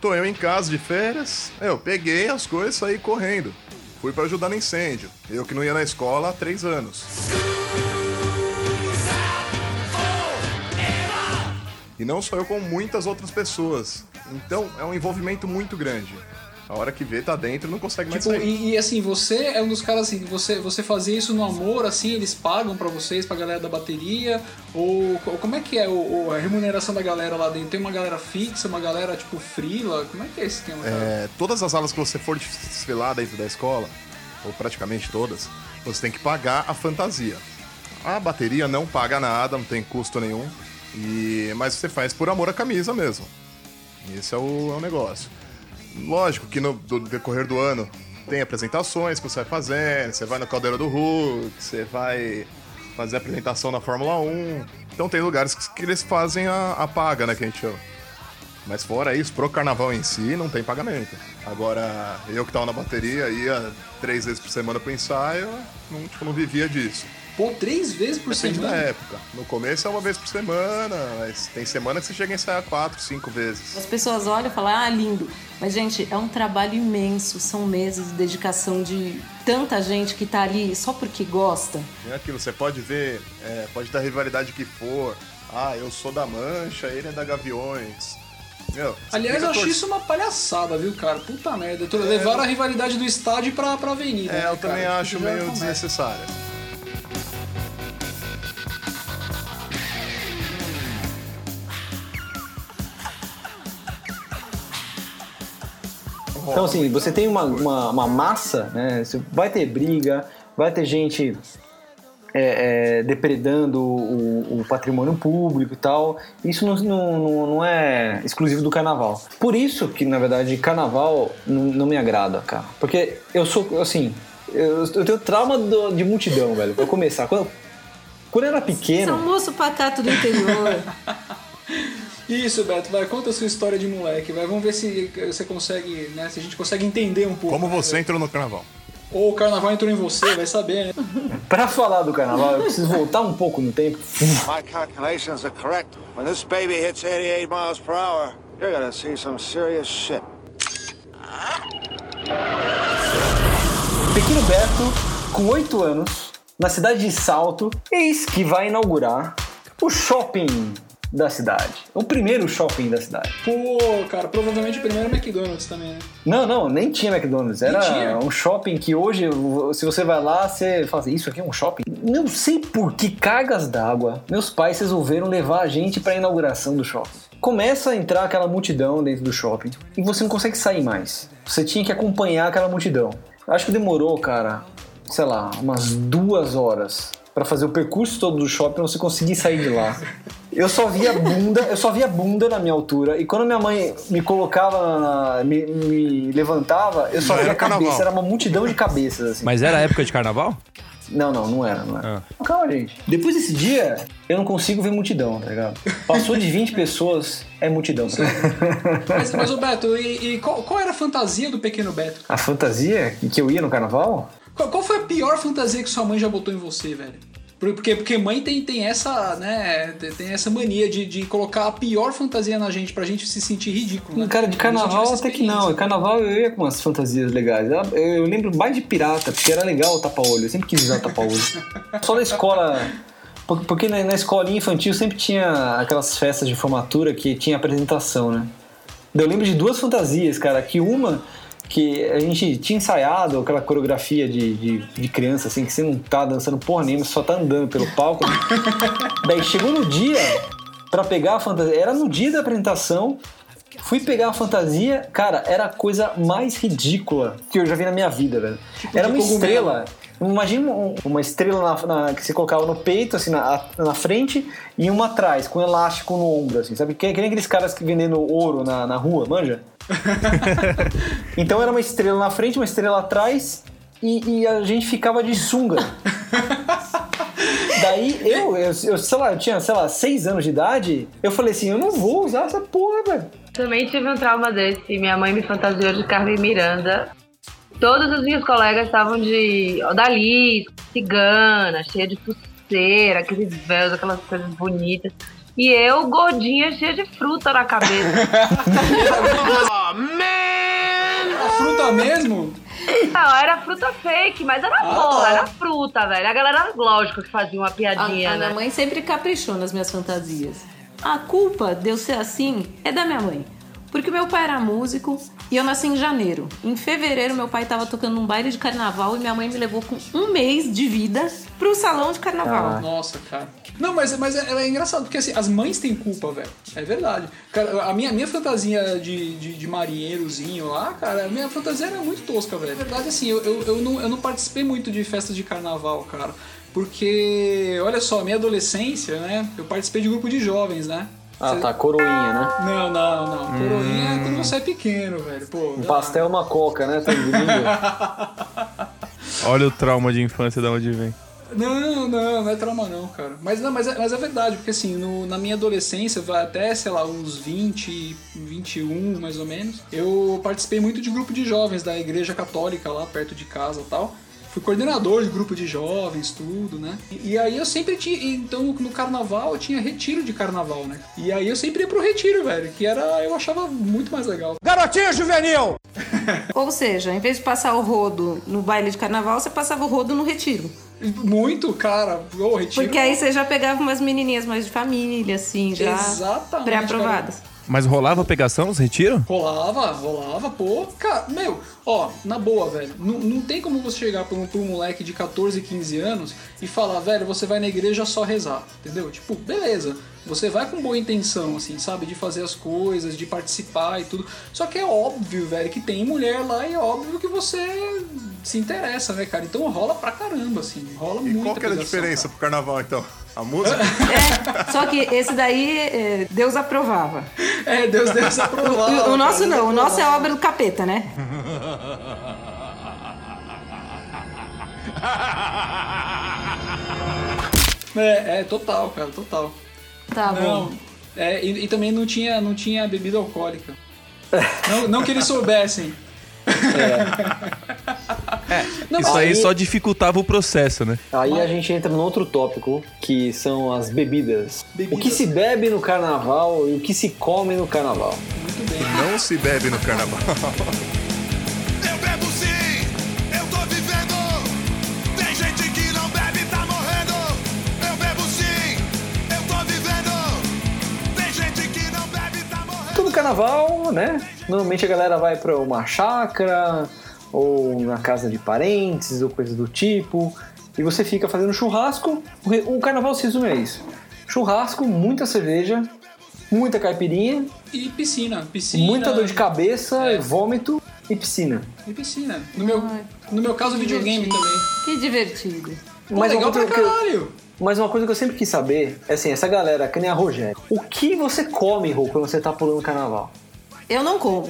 Tô eu em casa de férias, eu peguei as coisas e saí correndo. Fui pra ajudar no incêndio. Eu que não ia na escola há três anos. E não só eu, como muitas outras pessoas. Então é um envolvimento muito grande. A hora que vê, tá dentro não consegue mais Tipo, sair. e, e, assim, você é um dos caras assim, você, você fazia isso no amor, assim, eles pagam pra vocês, pra galera da bateria? Ou, ou como é que é o, a remuneração da galera lá dentro? Tem uma galera fixa, uma galera tipo frila? Como é que é esse esquema? É, todas as aulas que você for desfilar dentro da escola, ou praticamente todas, você tem que pagar a fantasia. A bateria não paga nada, não tem custo nenhum, e mas você faz por amor à camisa mesmo. Esse é o, é o negócio. Lógico que no do decorrer do ano tem apresentações que você vai fazendo, você vai no Caldeira do Hulk, você vai fazer apresentação na Fórmula 1, Então tem lugares que, que eles fazem a, a paga, né, que a gente chama. Mas fora isso, pro carnaval em si, não tem pagamento. Agora, eu que tava na bateria, ia três vezes por semana pro ensaio, não, tipo, não vivia disso. Pô, três vezes por Depende semana? da época. No começo é uma vez por semana, mas tem semana que você chega a ensaiar quatro, cinco vezes. As pessoas olham e falam, ah, lindo. Mas, gente, é um trabalho imenso. São meses de dedicação de tanta gente que tá ali só porque gosta. É aquilo, você pode ver, é, pode dar rivalidade que for. Ah, eu sou da Mancha, ele é da Gaviões. Meu, Aliás, eu acho tor- isso uma palhaçada, viu, cara? Puta merda. Tô- Levaram a rivalidade do estádio pra, pra avenida. É, né, eu também cara? acho Tipo, já meio começa. Então, assim, você tem uma, uma, uma massa, né? Vai ter briga, vai ter gente é, é, depredando o, o patrimônio público e tal. Isso não, não, não- é exclusivo do carnaval. Por isso que, na verdade, carnaval não, não me agrada, cara. Porque eu sou, assim, eu, eu tenho trauma do- de multidão, velho. Pra começar. Quando, quando eu era Você é pequeno. um moço pacato do interior. Isso, Beto, vai, conta a sua história de moleque, vai. Vamos ver se você consegue, né? Se a gente consegue entender um pouco. Como você entrou no carnaval? Ou o carnaval entrou em você, vai saber, né? Pra falar do carnaval, eu preciso voltar um pouco no tempo. My calculations are correct. When this baby hits 88 miles per hour, you're gonna see some serious shit. Pequeno Beto, com 8 anos, na cidade de Salto, eis que vai inaugurar o shopping da cidade. O primeiro shopping da cidade. Pô, cara, provavelmente o primeiro é McDonald's também, né? Não, não, nem tinha McDonald's. Era tinha? um shopping que hoje, se você vai lá, você fala assim, isso aqui é um shopping? Não sei por que cargas d'água meus pais resolveram levar a gente pra inauguração do shopping. Começa a entrar aquela multidão dentro do shopping e você não consegue sair mais. Você tinha que acompanhar aquela multidão. Acho que demorou, cara, sei lá, umas duas horas pra fazer o percurso todo do shopping pra você conseguir sair de lá. Eu só via bunda, eu só via bunda na minha altura. E quando minha mãe me colocava, na- me, me levantava, eu só Não via cabeça. carnaval. Era uma multidão de cabeças, assim. Mas era época de carnaval? Não, não, não era, não era. Ah. Calma, gente. Depois desse dia, eu não consigo ver multidão, tá ligado? Passou de 20 pessoas, é multidão. Tá? Mas, mas ô Beto, e, e qual, qual era a fantasia do pequeno Beto? A fantasia que eu ia no carnaval? Qual, foi a pior fantasia que sua mãe já botou em você, velho? Por- Porque, porque mãe tem, tem essa, né, tem- essa mania de, de colocar a pior fantasia na gente pra gente se sentir ridículo, né? Cara, de carnaval até que não. Carnaval eu ia com umas fantasias legais. Eu, eu lembro mais de pirata, porque era legal o tapa-olho. Eu sempre quis usar tapa-olho. Só na escola. por- Porque na, na escolinha infantil sempre tinha aquelas festas de formatura que tinha apresentação, né? Eu lembro de duas fantasias, cara. Que uma que a gente tinha ensaiado aquela coreografia de, de, de criança, assim, que você não tá dançando porra nenhuma, você só tá andando pelo palco. Daí chegou no dia pra pegar a fantasia. Era no dia da apresentação. Fui pegar a fantasia, cara, era a coisa mais ridícula que eu já vi na minha vida, velho. Era de uma estrela. Imagina um- uma estrela na- na- que você colocava no peito, assim, na, na frente, e uma atrás, com um elástico no ombro, assim, sabe? Que, que nem aqueles caras que vendendo ouro na, na rua, manja? então era uma estrela na frente, uma estrela atrás, e, e a gente ficava de sunga. Daí eu, eu, eu, sei lá, eu tinha, sei lá, seis anos de idade, eu falei assim, eu não vou usar essa porra, velho. Também tive um trauma desse. Minha mãe me fantasiou de Carmen Miranda. Todas as minhas colegas estavam de odalisca, cigana, cheia de pulseira, aqueles véus, aquelas coisas bonitas. E eu, gordinha, cheia de fruta na cabeça. A fruta mesmo? Ah, Não, era fruta fake, mas era boa, tá. era fruta, velho. A galera, lógico, que fazia uma A, piadinha, a né? minha mãe sempre caprichou nas minhas fantasias. A culpa de eu ser assim é da minha mãe. Porque meu pai era músico e eu nasci em janeiro. Em fevereiro, meu pai tava tocando num baile de carnaval e minha mãe me levou com um mês de vida pro salão de carnaval. Nossa, cara. Não, mas, mas é, é engraçado, porque assim, as mães têm culpa, velho. É verdade. Cara, a minha, minha fantasia de, de, de marinheirozinho lá, cara, a minha fantasia era muito tosca, velho. Na verdade, assim, eu, eu, eu, não, eu não participei muito de festas de carnaval, cara. Porque, olha só, minha adolescência, né? Eu participei de grupo de jovens, né? Ah, Cê- tá, coroinha, né? Não, não, não. Coroinha é quando você é pequeno, velho. Pô, Um pastel uma coca, né? Tá. Olha o trauma de infância de onde vem. Não, não, não é trauma não, cara. Mas não, mas é, mas é verdade, porque assim, no- na minha adolescência, vai até, sei lá, uns 20, 21 mais ou menos, eu participei muito de grupo de jovens da igreja católica lá perto de casa e tal. Fui coordenador de grupo de jovens, tudo, né? E, e aí eu sempre tinha. Então no carnaval eu tinha retiro de carnaval, né? E aí eu sempre ia pro retiro, velho, que era. Eu achava muito mais legal. Garotinha juvenil! Ou seja, em vez de passar o rodo no baile de carnaval, você passava o rodo no retiro. Muito, cara. O retiro. Porque aí você já pegava umas menininhas mais de família, assim, já Exatamente, pré-aprovadas. Mas rolava pegação nos retiros? Rolava, rolava, pô. Cara, meu, ó, na boa, velho. Não, não tem como você chegar pra um, pra um moleque de 14, 15 anos e falar, velho, você vai na igreja só rezar, entendeu? Tipo, beleza. Você vai com boa intenção, assim, sabe? De fazer as coisas, de participar e tudo. Só que é óbvio, velho, que tem mulher lá e é óbvio que você se interessa, né, cara? Então rola pra caramba, assim. Rola E muita qual que era a diferença pro carnaval, então? A música? Só que esse daí, é, Deus aprovava. É, Deus Deus aprovava. O, o nosso não, o nosso é obra do capeta, né? É, é, total, cara, total. Tá Não, bom. é, e, e também não tinha, não tinha bebida alcoólica. Não, não que eles soubessem. Não, Isso aí aí- só dificultava o processo, né? Aí a gente entra num outro tópico, que são as bebidas. Bebidas. O que se bebe no carnaval e o que se come no carnaval. Não se bebe no carnaval. Eu bebo sim, eu tô vivendo. Tem gente que não bebe e tá morrendo. Eu bebo sim, eu tô vivendo. Tem gente que não bebe tá morrendo. Todo carnaval, né? Normalmente a galera vai pra uma chácara ou na casa de parentes ou coisa do tipo. E você fica fazendo churrasco. O carnaval se resume a isso: churrasco, muita cerveja, muita caipirinha, E piscina, piscina. muita dor de cabeça, É. vômito e piscina. E piscina. No meu, no meu caso, videogame divertido. também. Que divertido. Pô, Mas legal pra coisa que eu- caralho. Mas uma coisa que eu sempre quis saber é assim, essa galera, que nem a Rogério, o que você come, Rô, quando você tá pulando carnaval? Eu não como.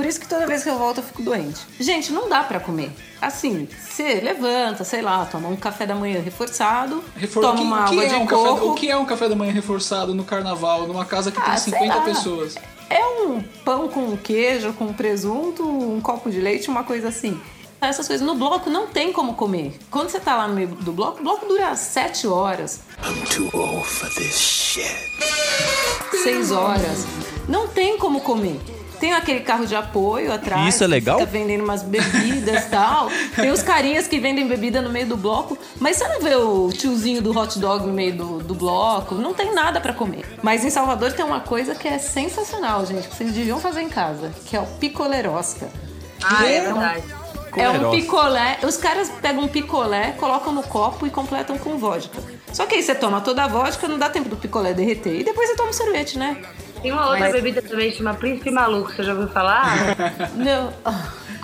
Por isso que toda vez que eu volto eu fico doente. Gente, não dá pra comer. Assim, você levanta, sei lá, toma um café da manhã reforçado, Refor- toma o que, uma que água é de um café, coco. o que é um café da manhã reforçado no carnaval, numa casa que tem Ah, sei 50 lá. pessoas? É um pão com queijo, com presunto, um copo de leite, uma coisa assim. Essas coisas. No bloco não tem como comer. Quando você tá lá no meio do bloco, o bloco dura 7 horas. I'm too old for this shit. 6 horas. Não tem como comer. Tem aquele carro de apoio atrás. Isso é que legal? Fica vendendo umas bebidas e tal. Tem os carinhas que vendem bebida no meio do bloco. Mas você não vê o tiozinho do hot dog no meio do, do bloco. Não tem nada pra comer. Mas em Salvador tem uma coisa que é sensacional, gente. Que vocês deviam fazer em casa. Que é o picolerosca. Ah, é Que um- verdade. É um picolé. Os caras pegam um picolé, colocam no copo e completam com vodka. Só que aí você toma toda a vodka, não dá tempo do picolé derreter. E depois você toma um sorvete, né? Tem uma outra Mas- bebida também, chama Príncipe Maluco, você já ouviu falar? Não.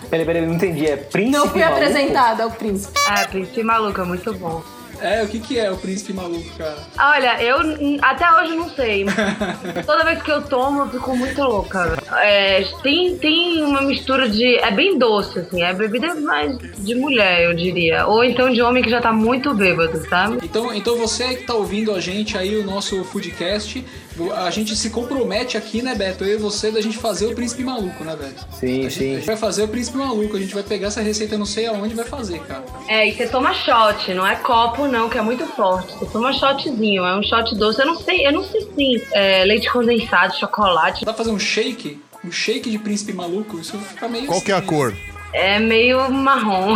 Peraí, peraí, não entendi. É príncipe Não fui maluco? apresentada ao príncipe. ah, Príncipe Maluco, é muito bom. É, o que, que é o príncipe maluco, cara? Olha, eu até hoje não sei. Toda vez que eu tomo, eu fico muito louca. É, tem, tem uma mistura de. É bem doce, assim. É bebida mais de mulher, eu diria. Ou então de homem que já tá muito bêbado, sabe? Então, então você que tá ouvindo a gente aí, o nosso Foodcast, a gente se compromete aqui, né, Beto? Eu e você, da gente fazer o príncipe maluco, né, velho? Sim, A sim. gente vai fazer o príncipe maluco, a gente vai pegar essa receita não sei aonde vai fazer, cara. É, e você toma shot, não é copo não, que é muito forte. Você toma shotzinho, é um shot doce. Eu não sei, eu não sei se é, leite condensado, chocolate. Dá pra fazer um shake? Um shake de príncipe maluco? Isso fica meio. Qual que é a cor? É meio marrom.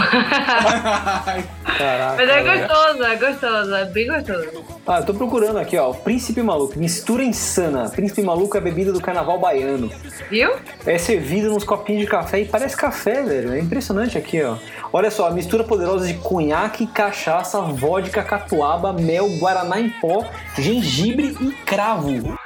Caraca. Mas é gostoso, é gostoso, é bem gostoso. Ah, eu tô procurando aqui, ó. Príncipe Maluco. Mistura insana. Príncipe Maluco é bebida do carnaval baiano. Viu? É servido nos copinhos de café e parece café, velho. É impressionante aqui, ó. Olha só, a mistura poderosa de conhaque, cachaça, vodka, catuaba, mel, guaraná em pó, gengibre e cravo.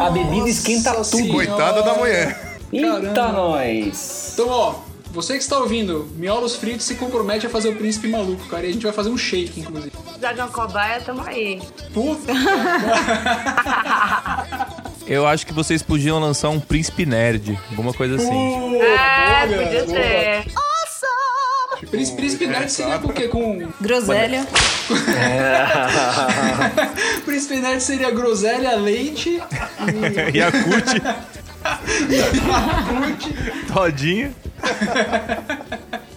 A bebida esquenta tudo. Senhora. Coitada da mulher. Eita, Caramba. nós! Então, ó, você que está ouvindo, Miolos Fritos se compromete a fazer o príncipe maluco, cara. E a gente vai fazer um shake, inclusive. Precisar de uma cobaia, tamo aí. Puta! Eu acho que vocês podiam lançar um príncipe nerd, alguma coisa assim. É, podia ser. Príncipe, príncipe Nerd seria com o quê? Com. Groselha. Príncipe Nerd seria groselha, leite. Yakut, todinha.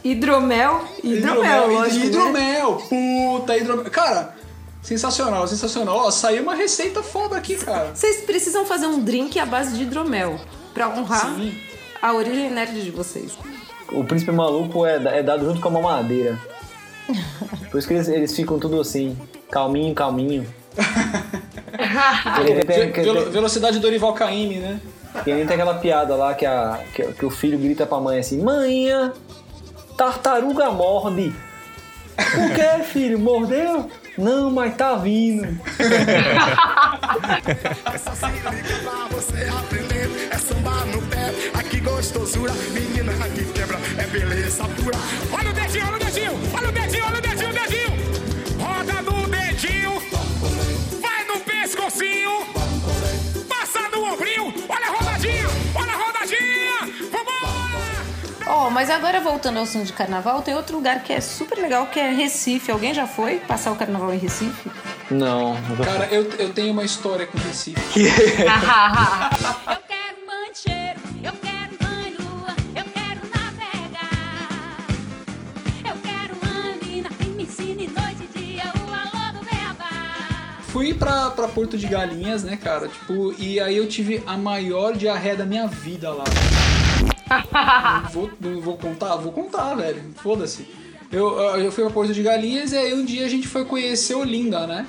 Hidromel. Hidromel, lógico. né? Hidromel. Puta, hidromel. Cara, sensacional, sensacional. Ó, saiu uma receita foda aqui, cara. Vocês precisam fazer um drink à base de hidromel pra honrar Sim. a origem nerd de vocês. O príncipe maluco é, é dado junto com a mamadeira. Por isso que eles, eles ficam tudo assim, calminho, calminho. Ele tem- Ve- velo- velocidade Dorival Caymmi, né? Que nem tem aquela piada lá que, a, que, que o filho grita pra mãe assim: Manhã, tartaruga morde. O que, filho? Mordeu? Não, mas tá vindo. Essa se liga pra você aprender. É samba no pé, aqui gostosura. Menina que quebra, é beleza pura. Olha o dedinho, olha o dedinho, olha o dedinho, olha o dedinho, o dedinho. Roda no dedinho, vai no pescocinho, passa no ombrinho. Ó, mas agora voltando ao assunto de carnaval, tem outro lugar que é super legal, que é Recife. Alguém já foi passar o carnaval em Recife? Não, Cara, eu, eu tenho uma história com Recife. Eu quero mancheiro, eu quero mãe lua, eu quero navegar. Eu quero uma mina que me ensine noite e dia o alô do beabá. Fui pra, pra Porto de Galinhas, né, cara? Tipo, e aí eu tive a maior diarreia da minha vida lá. Não vou, não vou contar? Vou contar, velho. Foda-se. Eu, eu fui pra Porto de Galinhas e aí um dia a gente foi conhecer Olinda, né?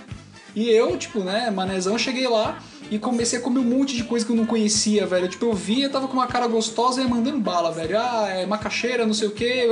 E eu, tipo, né, manezão, cheguei lá e comecei a comer um monte de coisa que eu não conhecia, velho. Tipo, eu via, tava com uma cara gostosa e mandando bala, velho. Ah, é macaxeira, não sei o que,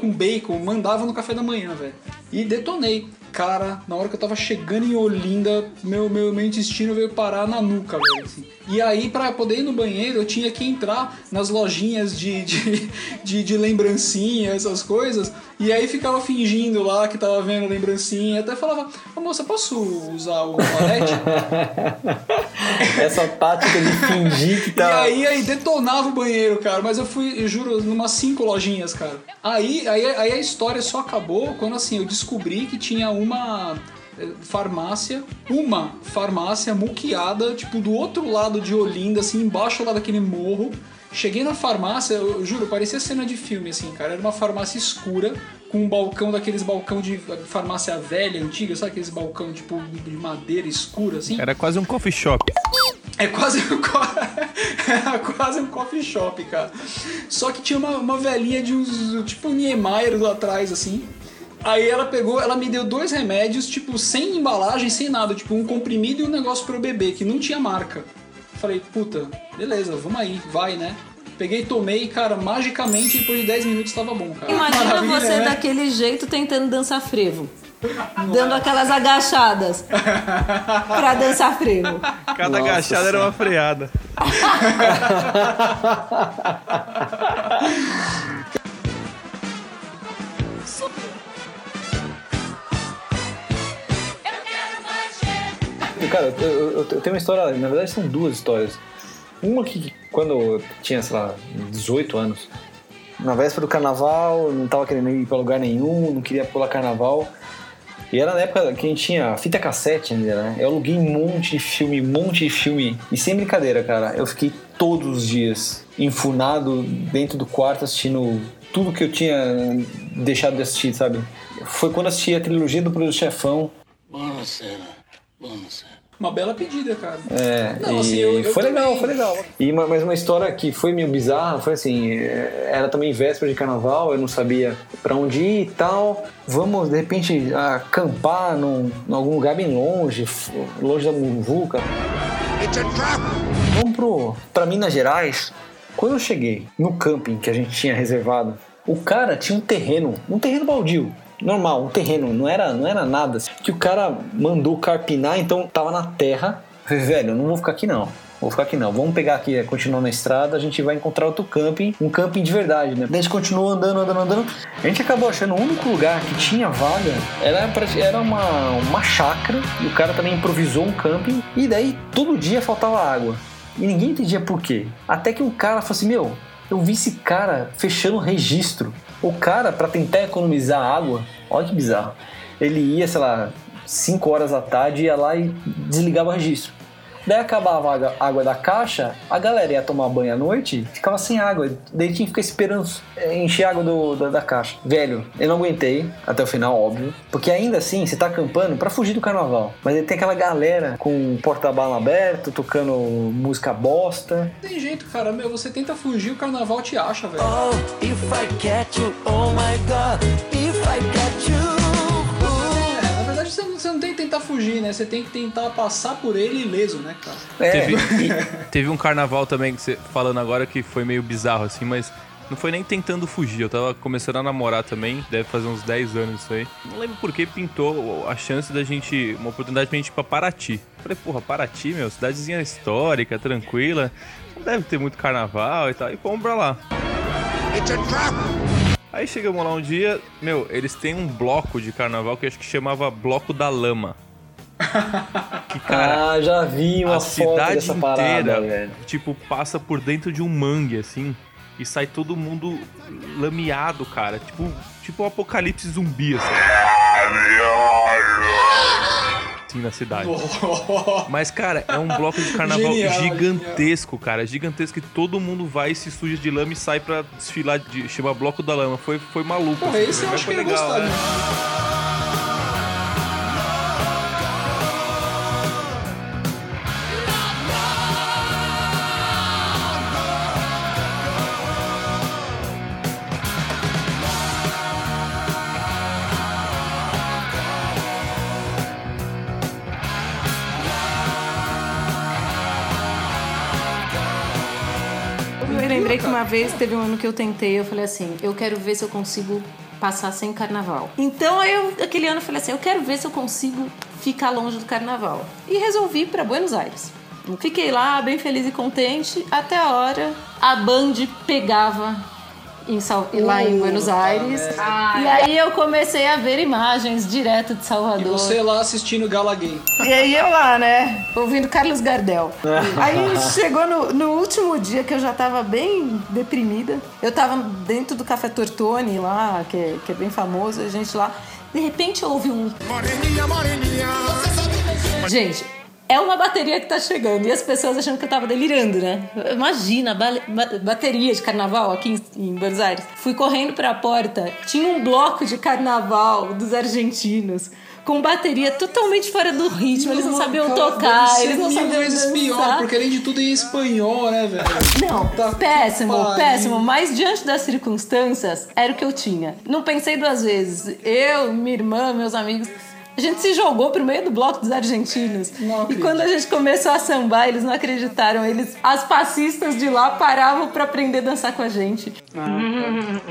com bacon. Mandava no café da manhã, velho. E detonei. Cara, na hora que eu tava chegando em Olinda, meu, meu, meu intestino veio parar na nuca, velho. assim. E aí, pra poder ir no banheiro, eu tinha que entrar nas lojinhas de, de, de, de lembrancinha, essas coisas. E aí ficava fingindo lá que tava vendo lembrancinha. Até falava, ô moça, posso usar o toalete? Essa tática de fingir que E tá. aí, aí detonava o banheiro, cara. Mas eu fui, eu juro, numas cinco lojinhas, cara. Aí, aí, aí a história só acabou quando assim eu descobri que tinha uma eh, farmácia, uma farmácia muqueada, tipo, do outro lado de Olinda, assim, embaixo lá daquele morro. Cheguei na farmácia, eu juro, parecia cena de filme, assim, cara. Era uma farmácia escura, com um balcão daqueles balcão de farmácia velha, antiga, sabe aqueles balcão, tipo, de madeira escura, assim? Era quase um coffee shop. É quase, um co- é quase um coffee shop, cara. Só que tinha uma, uma velhinha de uns. Tipo Niemeyer lá atrás, assim. Aí ela pegou, ela me deu dois remédios, tipo, sem embalagem, sem nada. Tipo, um comprimido e um negócio pro bebê, que não tinha marca. Falei, puta, beleza, vamos aí, vai, né? Peguei, tomei, cara, magicamente, depois de 10 minutos tava bom, cara. Imagina Maravilha, você né? daquele jeito tentando dançar frevo. Dando aquelas agachadas pra dançar frevo. Cada Nossa agachada era uma freada. Cara, eu, eu- eu tenho uma história, na verdade são duas histórias. Uma que quando eu tinha, sei lá, 18 anos, na véspera do carnaval, não tava querendo ir pra lugar nenhum, não queria pular carnaval. E era na época que a gente tinha fita cassete ainda, né? Eu aluguei um monte de filme, um monte de filme. E sem brincadeira, cara, eu fiquei todos os dias enfurnado dentro do quarto assistindo tudo que eu tinha deixado de assistir, sabe? Foi quando assisti a trilogia do Produto Chefão, Uma bela pedida, cara. É, Não, e assim, eu- eu foi legal, também- foi legal. E uma, mas uma história que foi meio bizarra foi assim: é, era também véspera de carnaval, eu não sabia pra onde ir e tal. Vamos de repente acampar num, em algum lugar bem longe, longe da Muvuca. Vamos pro, pra Minas Gerais. Quando eu cheguei no camping que a gente tinha reservado, o cara tinha um terreno, um terreno baldio. Normal, um terreno, não era, não era nada. assim, Que o cara mandou carpinar, então tava na terra. Falei, velho, eu não vou ficar aqui não. Vou ficar aqui não. Vamos pegar aqui, continuar na estrada, a gente vai encontrar outro camping, um camping de verdade, né? Daí a gente continuou andando, andando, andando. A gente acabou achando o único lugar que tinha vaga era, era uma, uma chácara, e o cara também improvisou um camping, e daí todo dia faltava água. E ninguém entendia por quê. Até que um cara falou assim: Meu, eu vi esse cara fechando registro O cara, pra tentar economizar água, olha que bizarro, ele ia, sei lá, 5 horas da tarde, ia lá e desligava o registro. Daí acabava a água- a água da caixa, a galera ia tomar banho à noite, ficava sem água. Daí tinha que ficar esperando é, encher a água do, da, da caixa. Velho, eu não aguentei até o final, óbvio. Porque ainda assim, você tá acampando pra fugir do carnaval. Mas aí tem aquela galera com o porta-bala aberto, tocando música bosta. Não tem jeito, cara. Meu, você tenta fugir, o carnaval te acha, velho. Oh, if I catch you, oh my god, if I catch you. Fugir, né? Você tem que tentar passar por ele ileso, né, cara? É. Teve, teve um carnaval também que você falando agora que foi meio bizarro assim, mas não foi nem tentando fugir. Eu tava começando a namorar também, deve fazer uns 10 anos isso aí. Não lembro por que pintou a chance da gente, uma oportunidade pra gente ir pra Paraty. Falei, porra, Paraty, meu, cidadezinha histórica, tranquila. Não deve ter muito carnaval e tal. E fomos pra lá. Aí chegamos lá um dia, meu, eles têm um bloco de carnaval que eu acho que chamava Bloco da Lama. Que, cara, ah, já vi uma a foto cidade dessa parada, inteira, velho. tipo, passa por dentro de um mangue, assim, e sai todo mundo lameado, cara. Tipo, tipo um apocalipse zumbi, assim. Assim, na cidade. Mas, cara, é um bloco de carnaval Genial, gigantesco, cara. Gigantesco que todo mundo vai, se suja de lama e sai pra desfilar, de, chama Bloco da Lama. Foi, foi maluco. Porra, assim, esse eu acho que eu ia gostar. é. né? Que uma vez teve um ano que eu tentei, eu falei assim, eu quero ver se eu consigo passar sem carnaval. Então eu, aquele ano eu falei assim, eu quero ver se eu consigo ficar longe do carnaval. E resolvi pra Buenos Aires. Fiquei lá bem feliz e contente até a hora a Band pegava em lá em Buenos Aires. E aí eu comecei a ver imagens direto de E Salvador. você lá assistindo Gala Gay. E aí eu lá, né? Ouvindo Carlos Gardel. Aí chegou no, no último dia que eu já tava bem deprimida. Eu tava dentro do Café Tortoni lá, que é, que é bem famoso, a gente lá. De repente eu ouvi um. Moreninha, moreninha. Gente, é uma bateria que tá chegando. E as pessoas achando que eu tava delirando, né? Imagina, ba- ba- bateria de carnaval aqui em, Buenos Aires. Fui correndo pra porta, tinha um bloco de carnaval dos argentinos. Com bateria totalmente fora do ritmo, eles não sabiam Cara, tocar, eles não sabiam vezes dançar. pior, porque além de tudo é em espanhol, né, velho? Não, Tá péssimo, péssimo. Mas diante das circunstâncias, era o que eu tinha. Não pensei duas vezes. Eu, minha irmã, meus amigos. A gente se jogou pro meio do bloco dos argentinos. E quando a gente começou a sambar, eles não acreditaram. Eles, as passistas de lá paravam pra aprender a dançar com a gente.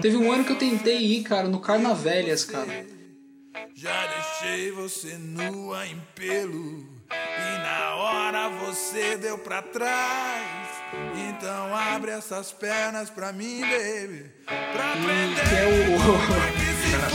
Teve um ano que eu tentei ir, cara, no Carnavélias, cara. Já deixei você nua em pelo e na hora você deu pra trás. Então abre essas pernas pra mim, baby. Pra aprender Que é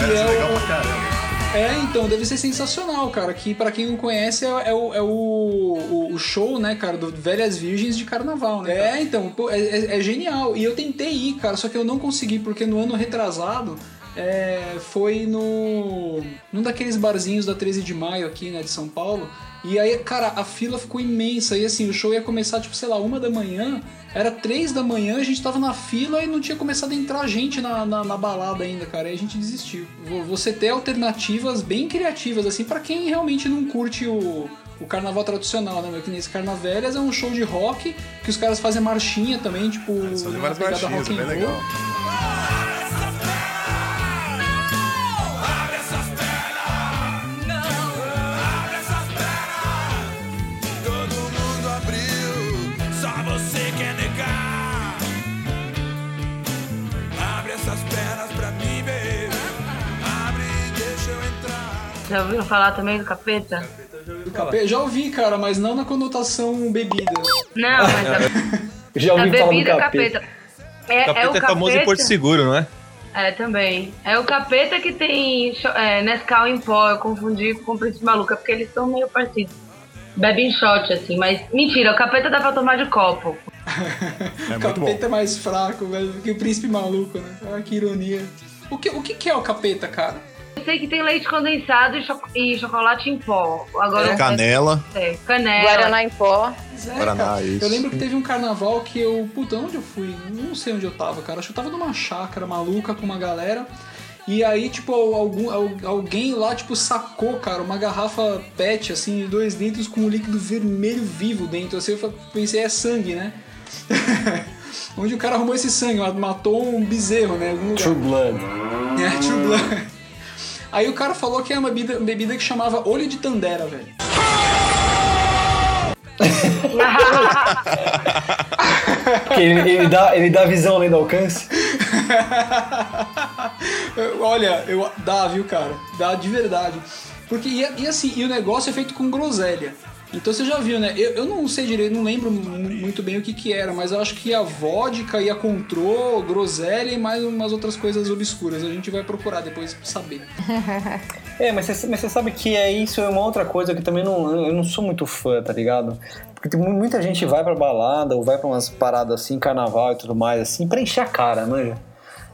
o. que é o. É, então, deve ser sensacional, cara. Que pra quem não conhece é, é o, é o- o show, né, cara, do Velhas Virgens de Carnaval, né? É, então, pô, é, é- é genial. E eu tentei ir, cara, só que eu não consegui, porque no ano retrasado é, foi no. num daqueles barzinhos da 13 de maio aqui, né, de São Paulo. E aí, cara, a fila ficou imensa. E assim, o show ia começar, tipo, sei lá, uma da manhã. Era três da manhã, a gente tava na fila e não tinha começado a entrar gente na, na, na balada ainda, cara. Aí a gente desistiu. Vo- Você ter alternativas bem criativas, assim, pra quem realmente não curte o, o carnaval tradicional, né? Que nesse Carnavélias é um show de rock, que os caras fazem marchinha também, tipo. Eles fazem várias marchinhas, é bem roll. legal. Já ouviram falar também do capeta? Capeta- Já ouvi, cara, mas não na conotação bebida. Não, mas a, Já a ouvi falar do bebida é capeta. capeta. É, Capeta é o é famoso em Porto Seguro, não é? É, também. É o capeta que tem é, Nescau em pó. Eu confundi com o Príncipe Maluco, é porque eles são meio parecidos. Bebe em shot, assim, mas mentira, o capeta dá pra tomar de copo. É o capeta é mais fraco, velho, que o príncipe maluco, né? Ah, que ironia. O que, o que que é o capeta, cara? Eu sei que tem leite condensado e, cho- e chocolate em pó. Agora eu- Canela. É, canela. Guaraná em pó. É, Guaraná, isso. Eu lembro que teve um carnaval que eu. Puta, onde eu fui? Não sei onde eu tava, cara. Acho que eu tava numa chácara maluca com uma galera. E aí, tipo, algum, al- alguém lá, tipo, sacou, cara, uma garrafa PET, assim, de dois litros com um líquido vermelho vivo dentro. Assim, eu pensei, é sangue, né? Onde o cara arrumou esse sangue? Matou um bezerro, né? True Blood. É, True Blood. Aí o cara falou que é uma bebida, bebida que chamava olho de tandera, velho. Ele, ele dá, ele dá visão além do alcance. Olha, eu, dá, viu, cara? Dá de verdade. Porque, e, e assim, e o negócio é feito com groselha. Então você já viu, né? Eu, eu não sei direito, não lembro mu- muito bem o que que era, mas eu acho que a vodka e a control, groselha e mais umas outras coisas obscuras. A gente vai procurar depois pra saber. É, mas você, mas você sabe que é isso, é uma outra coisa que também não, eu não sou muito fã, tá ligado? Porque muita gente vai pra balada ou vai pra umas paradas assim, carnaval e tudo mais, assim, pra encher a cara, manja.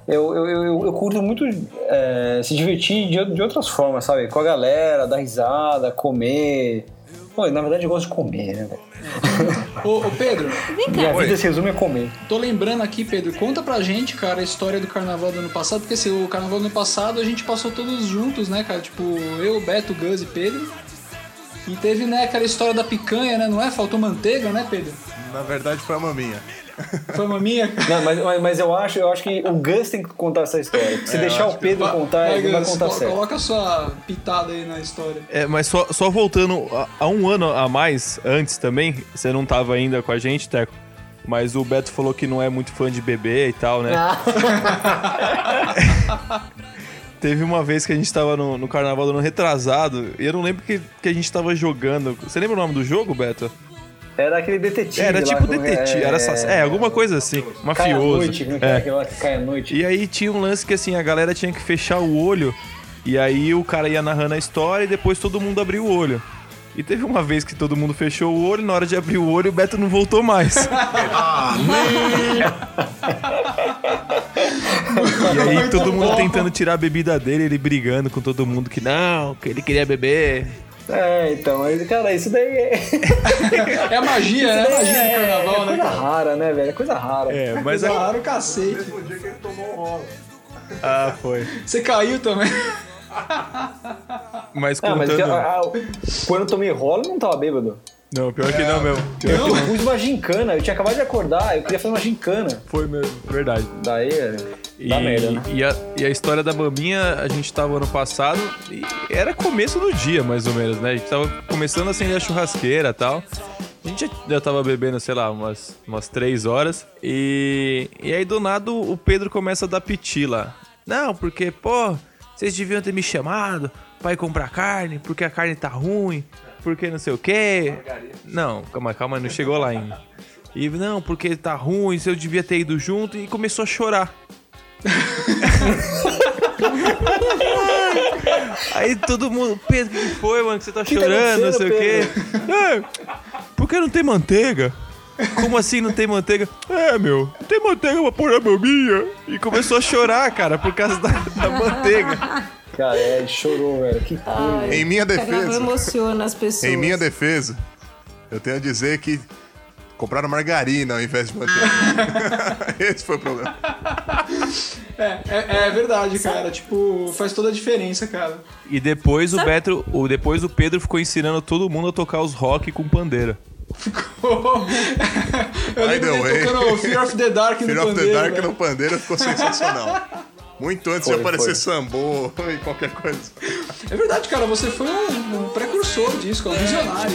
Eu, eu, eu, eu curto muito é, se divertir de, de outras formas, sabe? Com a galera, dar risada, comer. Pô, na verdade eu gosto de comer, né, velho? Ô, ô, Pedro, Minha vida se resume a comer. tô lembrando aqui, Pedro, conta pra gente, cara, a história do carnaval do ano passado, porque assim, o carnaval do ano passado a gente passou todos juntos, né, cara? Tipo, eu, Beto, Gus e Pedro. E teve, né, aquela história da picanha, né? Não é? Faltou manteiga, né, Pedro? Na verdade foi a maminha. Foi uma minha. Não, mas, mas, mas eu, acho, eu acho que o Gus tem que contar essa história. Se É, deixar o Pedro Vai- contar, vai, ele vai Gus, contar co- certo. Coloca a sua pitada aí na história. É, mas só, só voltando a, a um ano a mais, antes também, você não tava ainda com a gente, Teco, mas o Beto falou que não é muito fã de bebê e tal, né? Teve uma vez que a gente tava no, no carnaval do ano retrasado, e eu não lembro que, que a gente tava jogando. Você lembra o nome do jogo, Beto? Era aquele detetive. Era lá, tipo como- detetive, era assass- é, alguma coisa assim, Cai à mafioso. noite, como é que é É. lá cai à noite? E aí tinha um lance que assim, a galera tinha que fechar o olho, e aí o cara ia narrando a história e depois todo mundo abriu o olho. E teve uma vez que todo mundo fechou o olho, na hora de abrir o olho, o Beto não voltou mais. e aí todo mundo tentando tirar a bebida dele, ele brigando com todo mundo que não, que ele queria beber. É, então, cara, isso daí é. É a magia, né? É a magia do carnaval, é né, coisa rara, né, velho? É coisa rara. É, mas Mas a... Claro, cacete. Ah, foi. Você caiu também. Mas Ah, mas contando... ah, ah, quando eu tomei rolo, eu não tava bêbado. Não, pior que não mesmo. Pior Eu que não. fiz uma gincana, eu tinha acabado de acordar, eu queria fazer uma gincana. Foi mesmo, verdade. Daí, E, merda, né? e, a, e a história da maminha, a gente tava ano passado e era começo do dia, mais ou menos, né? A gente tava começando a acender a churrasqueira e tal. A gente já, já tava bebendo, sei lá, umas, umas três horas. E, e aí, do nada, o Pedro começa a dar piti lá. Não, porque, pô, vocês deviam ter me chamado pra ir comprar carne, porque a carne tá ruim, porque não sei o quê. Não, calma, calma, não chegou lá ainda. E não, porque tá ruim, se eu devia ter ido junto, e começou a chorar. Aí todo mundo, Pedro, o que que foi, mano? Que você tá Que tá chorando, não sei o quê. É, por que não tem manteiga? Como assim não tem manteiga? É, meu, não tem manteiga pra pôr na maminha. E começou a chorar, cara, por causa da, da manteiga. Cara, é, ele chorou, velho. Que coisa. Em minha defesa, emociona as pessoas. em minha defesa, eu tenho a dizer que compraram margarina ao invés de manteiga. Esse foi o problema. É, é, é verdade, cara. Tipo, faz toda a diferença, cara. E depois o Beto, o, depois o Pedro ficou ensinando todo mundo a tocar os rock com pandeira. Eu By lembro dele tocando Fear of the Dark Fear no of the pandeiro, Dark velho. no pandeiro ficou sensacional. Muito antes Foi, de aparecer foi. sambô e qualquer coisa. É verdade, cara. Você foi um, um precursor disso, um visionário.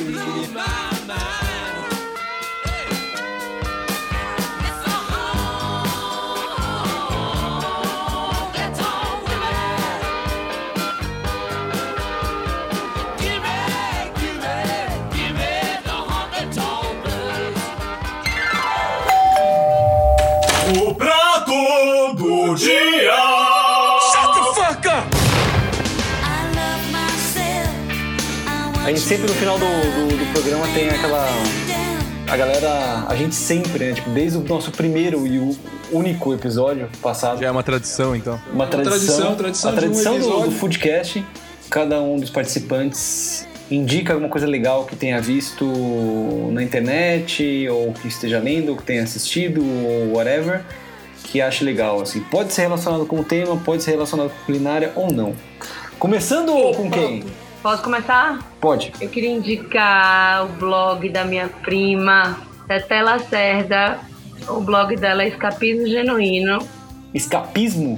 Sempre no final do, do, do programa tem aquela. a galera, a gente sempre, né, tipo, desde o nosso primeiro e o único episódio passado, Já é uma tradição, então. uma tradição, tradição, tradição a de um tradição do, do Foodcast, cada um dos participantes indica alguma coisa legal que tenha visto na internet, ou que esteja lendo, ou que tenha assistido, ou whatever, que ache legal, assim. Pode ser relacionado com o tema, pode ser relacionado com culinária ou não. Começando com quem? Posso começar? Pode. Eu queria indicar o blog da minha prima, Tete Lacerda. O blog dela é Escapismo Genuíno. Escapismo?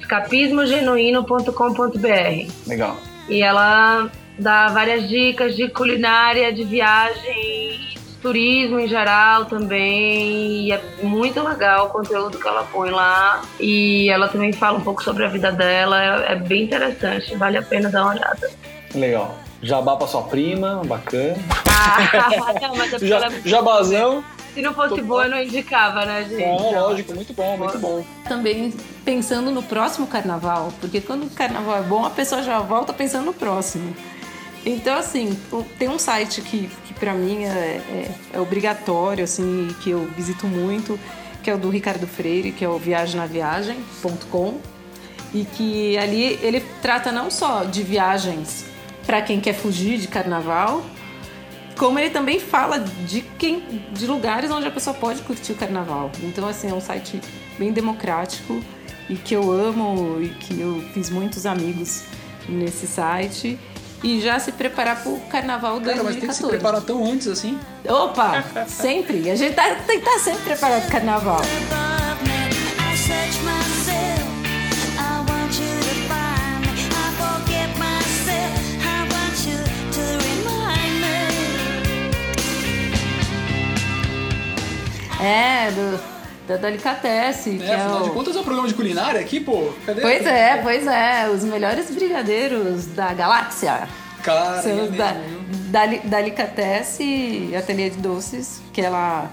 escapismogenuíno.com.br Legal. E ela dá várias dicas de culinária, de viagem, turismo em geral também. E é muito legal o conteúdo que ela põe lá. E ela também fala um pouco sobre a vida dela. É, é bem interessante, vale a pena dar uma olhada. Legal. Jabá pra sua prima, bacana. Ah, não, mas é Já, jabazão. se não fosse boa, eu não indicava, né, gente? Não, lógico, muito bom, muito bom. Também pensando no próximo carnaval, porque quando o carnaval é bom, a pessoa já volta pensando no próximo. Então, assim, tem um site que, que para mim é, é- é obrigatório, assim, que eu visito muito, que é o do Ricardo Freire, que é o viagemnaviagem.com, e que ali ele trata não só de viagens para quem quer fugir de carnaval, como ele também fala de quem de lugares onde a pessoa pode curtir o carnaval. Então assim, é um site bem democrático e que eu amo e que eu fiz muitos amigos nesse site e já se preparar para o carnaval Cara, mas tem que se 2014. preparar tão antes assim. Opa, sempre. A gente tá, tem que estar sempre preparado para o carnaval. É, do, da Delicatessen, É, é afinal de o... contas é um programa de culinária aqui, pô. Cadê? Pois é, pois é. Os melhores brigadeiros da galáxia. Cara, São é da, da, Delicatessen Ateliê de Doces, que ela.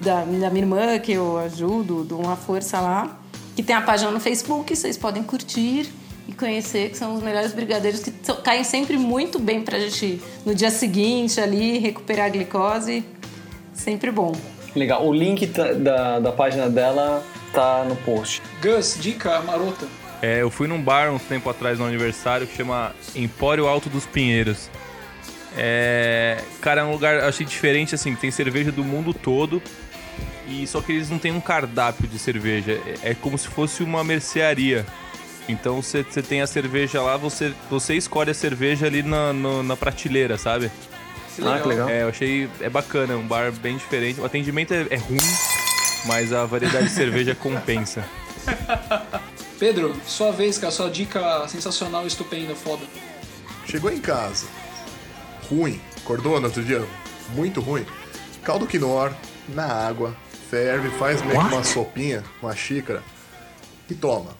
Da, da minha irmã, que eu ajudo, dou uma força lá. Que tem a página no Facebook, vocês podem curtir e conhecer, que são os melhores brigadeiros que caem sempre muito bem pra gente no dia seguinte ali, recuperar a glicose. Sempre bom. Legal. O link tá- da, da página dela tá no post. Gus, dica marota. É, eu fui num bar uns tempo atrás no aniversário que chama Empório Alto dos Pinheiros. É, cara, é um lugar, achei diferente, assim, tem cerveja do mundo todo. E só que eles não têm um cardápio de cerveja. É, é como se fosse uma mercearia. Então você você tem a cerveja lá, você, você escolhe a cerveja ali na, no- na prateleira, sabe? Ah, que legal. É, eu achei. É bacana, é um bar bem diferente. O atendimento é, é ruim, mas a variedade de cerveja compensa. Pedro, sua vez, cara, sua dica sensacional, estupenda, foda. Chegou em casa. Ruim. Acordou no outro dia? Muito ruim. Caldo quinoa na água. Ferve, faz meio que uma sopinha, uma xícara. E toma.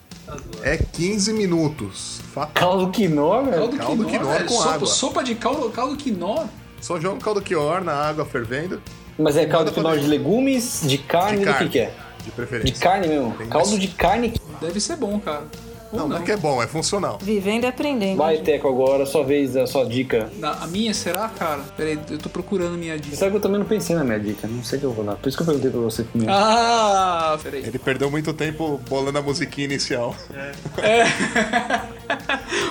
É 15 minutos. Fatal. Caldo quinoa, velho. Caldo, Caldo quinoa, quinoa com sopa, água. sopa de caldo, caldo quinoa. Só joga o caldo quinoa na água fervendo. Mas é caldo quinoa de legumes, de carne, De do carne. que que é? De preferência. De carne mesmo. Tem Caldo mais- de carne. Deve ser bom, cara. Ou Não, não. não é que é bom, é funcional. Vivendo e aprendendo. Vai, Teco, agora, sua vez, a sua dica. Na- a minha será, cara? Peraí, eu tô procurando minha Você dica. sabe que eu também não pensei na minha dica, não sei o que eu vou dar. Por isso que eu perguntei pra você primeiro. Ah, peraí. Ele perdeu muito tempo bolando a musiquinha inicial.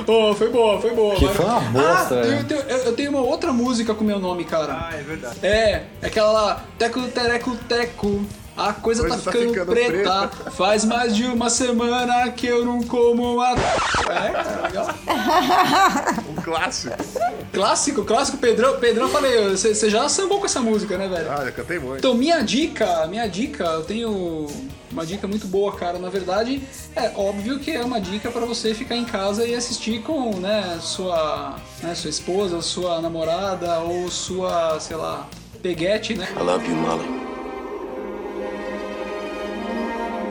Oh, foi boa, foi boa. Que foi uma bosta, ah, é. eu, tenho, eu- eu tenho uma outra música com meu nome, cara. Ah, é verdade. É, é aquela lá, teco, tereco, teco. A coisa, Coisa tá, tá ficando, ficando preta. Faz mais de uma semana que eu não como uma. É, cara, legal. Um clássico. Clássico, clássico, Pedrão. Pedrão, falei, você já sambou com essa música, né, velho? Ah, já cantei muito. Então, minha dica, minha dica, eu tenho uma dica muito boa, cara. Na verdade, é óbvio que é uma dica pra você ficar em casa e assistir com, né, sua, né, sua esposa, sua namorada ou sua, sei lá, peguete, né? I love you, Molly.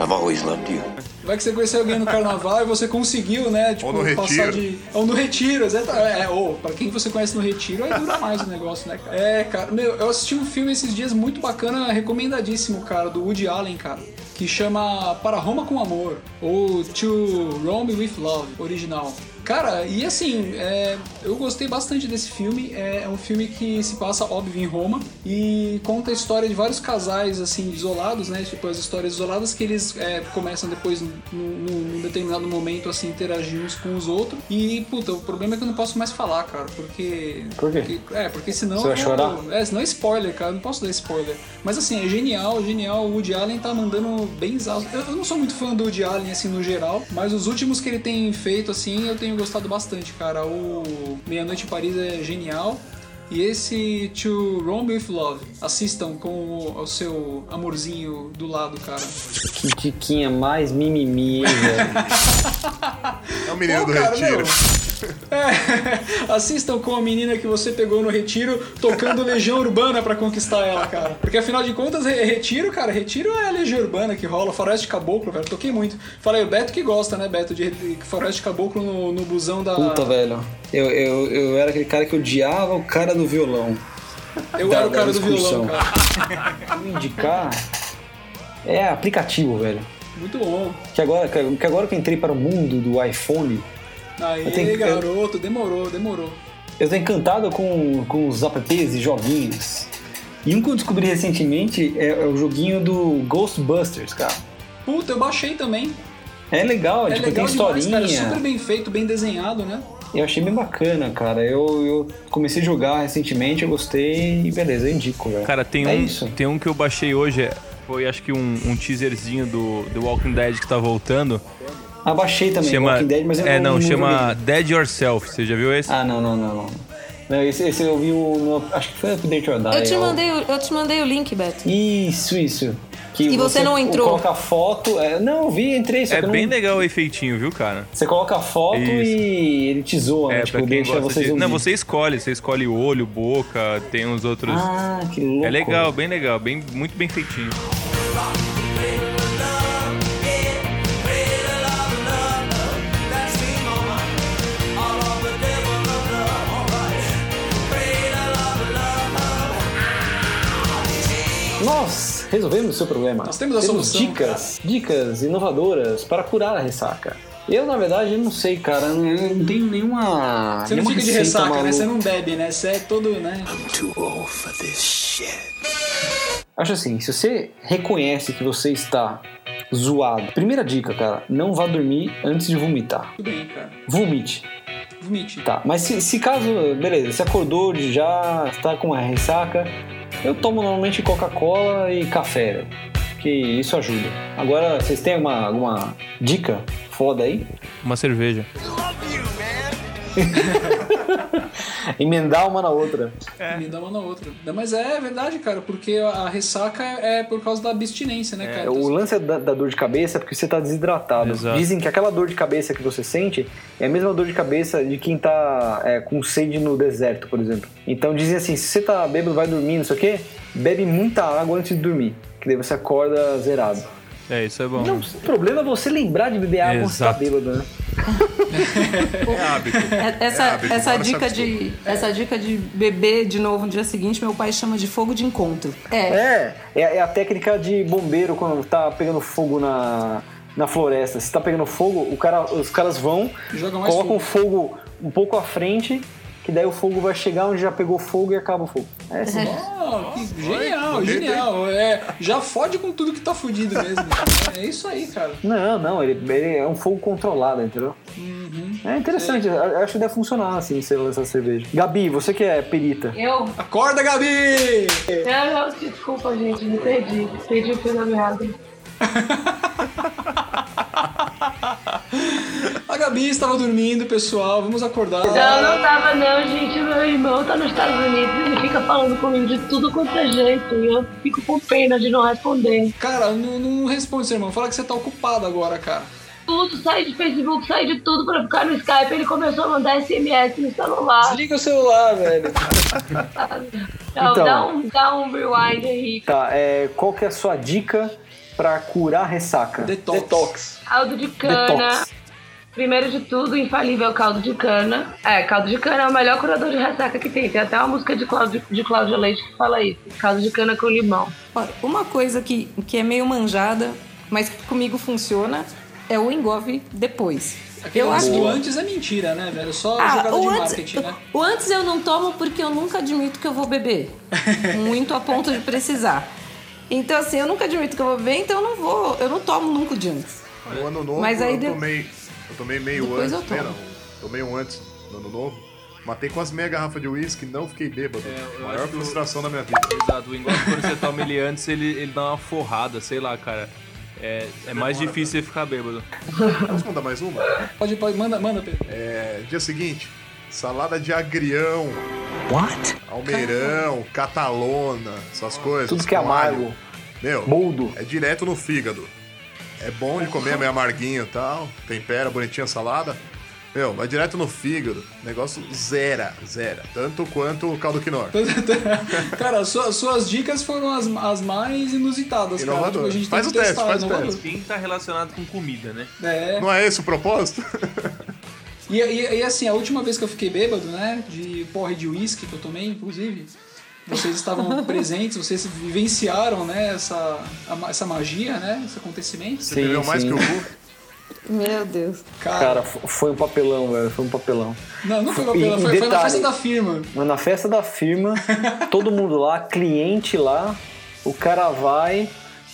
I've always loved you. Vai que você conheceu alguém no carnaval e você conseguiu, né, tipo, Ou no passar retiro. de... Ou no retiro, exatamente. É, ou, pra quem você conhece no retiro, aí dura mais o negócio, né, cara? É, cara, meu, eu assisti um filme esses dias muito bacana, recomendadíssimo, cara, do Woody Allen, cara, que chama Para Roma com Amor, ou To Rome with Love, original. Cara, e assim, é, eu gostei bastante desse filme. É, é um filme que se passa, óbvio, em Roma e conta a história de vários casais, assim, isolados, né? Tipo, as histórias isoladas que eles é, começam depois, num, num- determinado momento, assim, interagir uns com os outros. E, puta, o problema é que eu não posso mais falar, cara, porque. Por quê? porque- é, porque senão. Você vai eu- chorar? É, senão é spoiler, cara, eu não posso dar spoiler. Mas assim, é genial, genial. O Woody Allen tá mandando bem exausto. Eu, eu não sou muito fã do Woody Allen, assim, no geral, mas os últimos que ele tem feito, assim, eu tenho gostado bastante, cara. O Meia-Noite em Paris é genial. E esse To Rome With Love, assistam com o, o seu amorzinho do lado, cara. Que diquinha mais mimimi, velho. É o menino Pô, do cara, retiro. É, assistam com a menina que você pegou no retiro, tocando Legião Urbana pra conquistar ela, cara. Porque afinal de contas, re- retiro, cara, retiro é a Legião Urbana que rola, Faroeste Caboclo, velho. Toquei muito. Falei, o Beto que gosta, né, Beto, de de Faroeste Caboclo no, no busão da. Puta, velho. Eu, eu, eu era aquele cara que odiava o cara do violão. Eu da- era o cara do violão, cara. Indicar. É aplicativo, velho. Muito bom. Que agora, que agora que eu entrei para o mundo do iPhone, Aí, Eu tenho que- garoto, demorou, demorou. eu tô encantado com, com os apps e joguinhos. E um que eu descobri recentemente é, é o joguinho do Ghostbusters, cara. Puta, eu baixei também. É legal, É tipo, legal tem demais, historinha. cara. Super bem feito, bem desenhado, né? Eu achei bem bacana, cara. Eu, eu comecei a jogar recentemente, eu gostei e beleza, eu indico, velho. Cara, tem, é um, isso. tem um que eu baixei hoje, é- foi acho que um, um teaserzinho do The Walking Dead que tá voltando. Ah, baixei também, chama, Walking Dead, mas eu É, não- não, não chama joguei. Dead Yourself. Você já viu esse? Ah, não, não, não, não. Não, esse, esse eu vi o, no- acho que foi no Update or Die. Eu te, ó. mandei, o- eu te mandei o link, Beto. Isso, isso. Que E você não entrou? Coloca a foto. é, não, eu vi, entrei. Só É bem não, legal o efeitinho, viu, cara? Você coloca a foto Isso. e ele te zoa, né? É, Tipo, deixa gosta você de... Não, você escolhe. Você escolhe olho, boca, tem uns outros... Ah, que louco. É legal, bem legal. Bem, muito bem feitinho. Resolvemos o seu problema. Nós temos a solução, dicas, dicas inovadoras para curar a ressaca. Eu, na verdade, eu não sei, cara. Eu não, tenho nenhuma. Você não nenhuma fica de ressaca, né? maluca. Você não bebe, né? Você é todo, né? Acho assim, se você reconhece que você está zoado, primeira dica, cara, não vá dormir antes de vomitar. Tudo bem, cara. Vomite. Vomite. Tá, mas se, se caso, beleza, você acordou de já, está com uma ressaca, eu tomo normalmente Coca-Cola e café, que isso ajuda. Agora, vocês têm alguma, alguma dica foda aí? Uma cerveja. Emendar uma na outra. Me dá uma na outra. Não, Mas é verdade, cara, porque a ressaca é por causa da abstinência, né, cara? O lance da, da dor de cabeça é porque você está desidratado. Exato. Dizem que aquela dor de cabeça que você sente é a mesma dor de cabeça de quem tá é, com sede no deserto, por exemplo. Então dizem assim, se você tá bêbado, vai dormir, não sei o quê, bebe muita água antes de dormir, que daí você acorda zerado. É, isso é bom. Não, o problema é você lembrar de beber água quando você tá bêbado, né? É hábito. É- Essa, É hábito, essa, hora dica de, essa dica de beber de novo no dia seguinte, meu pai chama de fogo de encontro. É. É, é, é a técnica de bombeiro quando tá pegando fogo na, na floresta. Se tá pegando fogo, o cara, os caras vão, colocam o fogo um pouco à frente, que daí o fogo vai chegar onde já pegou fogo e acaba o fogo. É assim. Oh, que genial, genial. É, já fode com tudo que tá fudido mesmo. É isso aí, cara. Não, não, ele, ele é um fogo controlado, entendeu? É interessante, acho que deve funcionar assim, você lançar cerveja. Gabi, você que é perita. Eu? Acorda, Gabi! Não, não, desculpa, gente, me perdi. Perdi o meada. A Gabi estava dormindo, pessoal. Vamos acordar. Não, não tava não, gente. Meu irmão tá nos Estados Unidos e ele fica falando comigo de tudo quanto é jeito. E eu fico com pena de não responder. Cara, não, não responde, seu irmão. Fala que você tá ocupado agora, cara. Tudo, sai de Facebook, sai de tudo pra ficar no Skype. Ele começou a mandar SMS no celular. Desliga o celular, velho. Então, Então. Dá, um, dá um rewind aí. Tá, é, qual que é a sua dica pra curar ressaca? Detox. Caldo de cana. Detox. Primeiro de tudo, infalível caldo de cana. É, caldo de cana é o melhor curador de ressaca que tem. Tem até uma música de Cláudio, de Cláudia Leite que fala isso. Caldo de cana com limão. Olha, uma coisa que, que é meio manjada, mas que comigo funciona, é o engove depois. Aquele Eu acho que- antes é mentira, né, velho? Só Ah, jogada o de antes, marketing, né? o antes eu não tomo porque eu nunca admito que eu vou beber. Muito a ponto de precisar. Então, assim, eu nunca admito que eu vou beber, então eu não vou. Eu não tomo nunca de antes. No ano novo Mas aí eu de- tomei. Eu tomei meio Depois antes. eu né, tomo. não. Tomei um antes no ano novo. Matei com as meia garrafas de uísque, não fiquei bêbado. É, Maior o- frustração da minha vida. Exato, o negócio quando você toma ele antes, ele, ele dá uma forrada, sei lá, cara. É, é mais difícil você ficar bêbado. Posso mandar mais uma? Pode, pode, manda, manda, Pedro. É, dia seguinte, salada de agrião, What? almeirão, catalona, essas coisas. Tudo que é amargo. Meu, Boldo. é direto no fígado. É bom de comer, meio amarguinho e tal. Tempera, bonitinha a salada. Meu, vai direto no fígado. Negócio zera, zera. Tanto quanto o caldo quinor. Cara, sua- suas dicas foram as, as mais inusitadas, cara. Tipo, a gente Faz tem o que teste, testar, faz o teste. Quem tá relacionado com comida, né? É. Não é esse o propósito? E, e- e, assim, a última vez que eu fiquei bêbado, né? De porre de uísque que eu tomei, inclusive. Vocês estavam presentes, vocês vivenciaram, né? Essa, essa magia, né? Esse acontecimento. Você bebeu mais sim. que o Gu? Meu Deus. Cara, f- foi um papelão, velho. Foi um papelão. Não, não foi, E- papelão, e foi, foi na detalhe- festa da firma. Mas na festa da firma, todo mundo lá, cliente lá, o cara vai,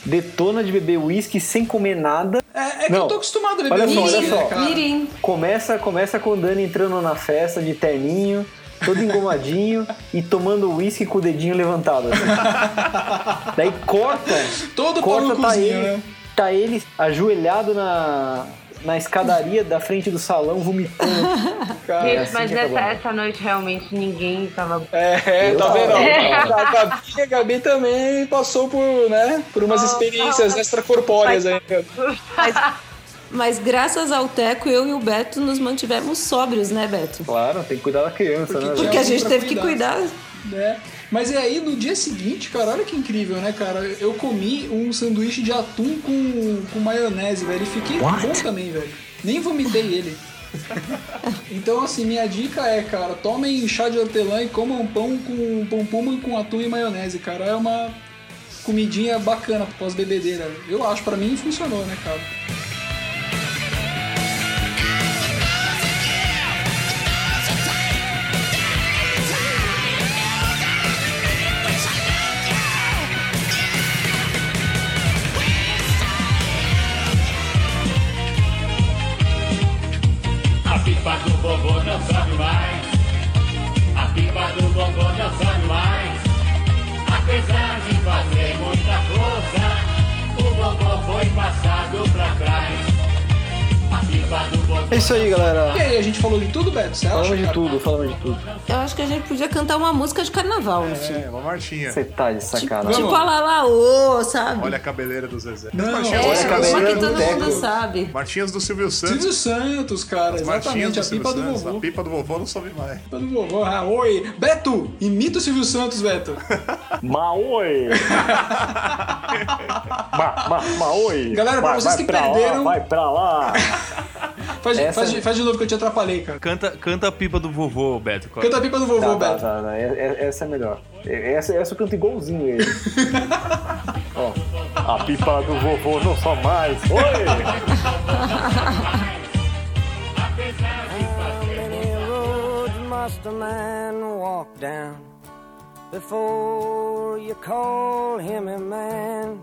detona de beber uísque sem comer nada. É, é que Não. eu tô acostumado a beber Olha só, uísque, olha só. né, cara? Mirim. Começa, começa com o Dani entrando na festa de terninho, todo engomadinho e tomando uísque com o dedinho levantado. assim. Daí corta, Todo corta, tá palucozinho, ele, né? tá ele ajoelhado na, na escadaria da frente do salão, vomitando. Cara, Gente, assim mas essa, essa noite realmente ninguém tava. É, tá Eu- vendo? É. A Gabi, a Gabi também passou por, né, por umas Oh, experiências não. extracorpóreas aí. Mas, mas graças ao Teco, eu e o Beto nos mantivemos sóbrios, né, Beto? Claro, tem que cuidar da criança, Porque né? Porque a gente teve que cuidar. cuidar. né? Mas e aí, no dia seguinte, cara, olha que incrível, né, cara? Eu comi um sanduíche de atum com, com maionese, velho. E fiquei What? bom também, velho. Nem vomitei ele. Então, assim, minha dica é, cara, tomem chá de hortelã e comam pão com pão puma com atum e maionese, cara. É uma comidinha bacana pós-bebedeira. Eu acho, pra mim funcionou, né, cara? É isso aí, galera. E aí, a gente falou de tudo, Beto? Você acha, Falamos de cara? tudo, falamos de tudo. Eu acho que a gente podia cantar uma música de carnaval, no fim. É, uma marchinha. Você tá de sacanagem. Tipo a Lalaô, sabe? Olha a cabeleira do Zezé. Não, é, do olha a cabeleira do todo mundo sabe. Marchinhas do Silvio Santos. Silvio Santos, cara, As exatamente, a Silvio pipa do Santos. vovô. A pipa do vovô não sobe mais. Pipa do vovô, ah, oi. Beto, imita o Silvio Santos, Beto. Maoi! ma, ma, maoi! Galera, pra vai, vocês vai que pra perderam- Lá, vai pra lá! Faz, Essa- faz, de- faz de novo que eu te atrapalhei, cara. Canta, canta a pipa do vovô, Beto. Canta a pipa do vovô, Tá, Beto. tá, tá. É- é- Essa é melhor. É- Essa, essa eu canto igualzinho ele. Ó, a pipa do vovô não só mais. Oi! How many roads must a man walk down before you call him a man?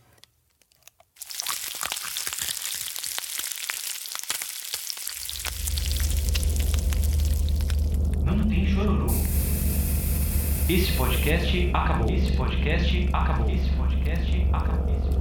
Esse podcast acabou. Esse podcast acabou. Esse podcast acabou. Esse podcast.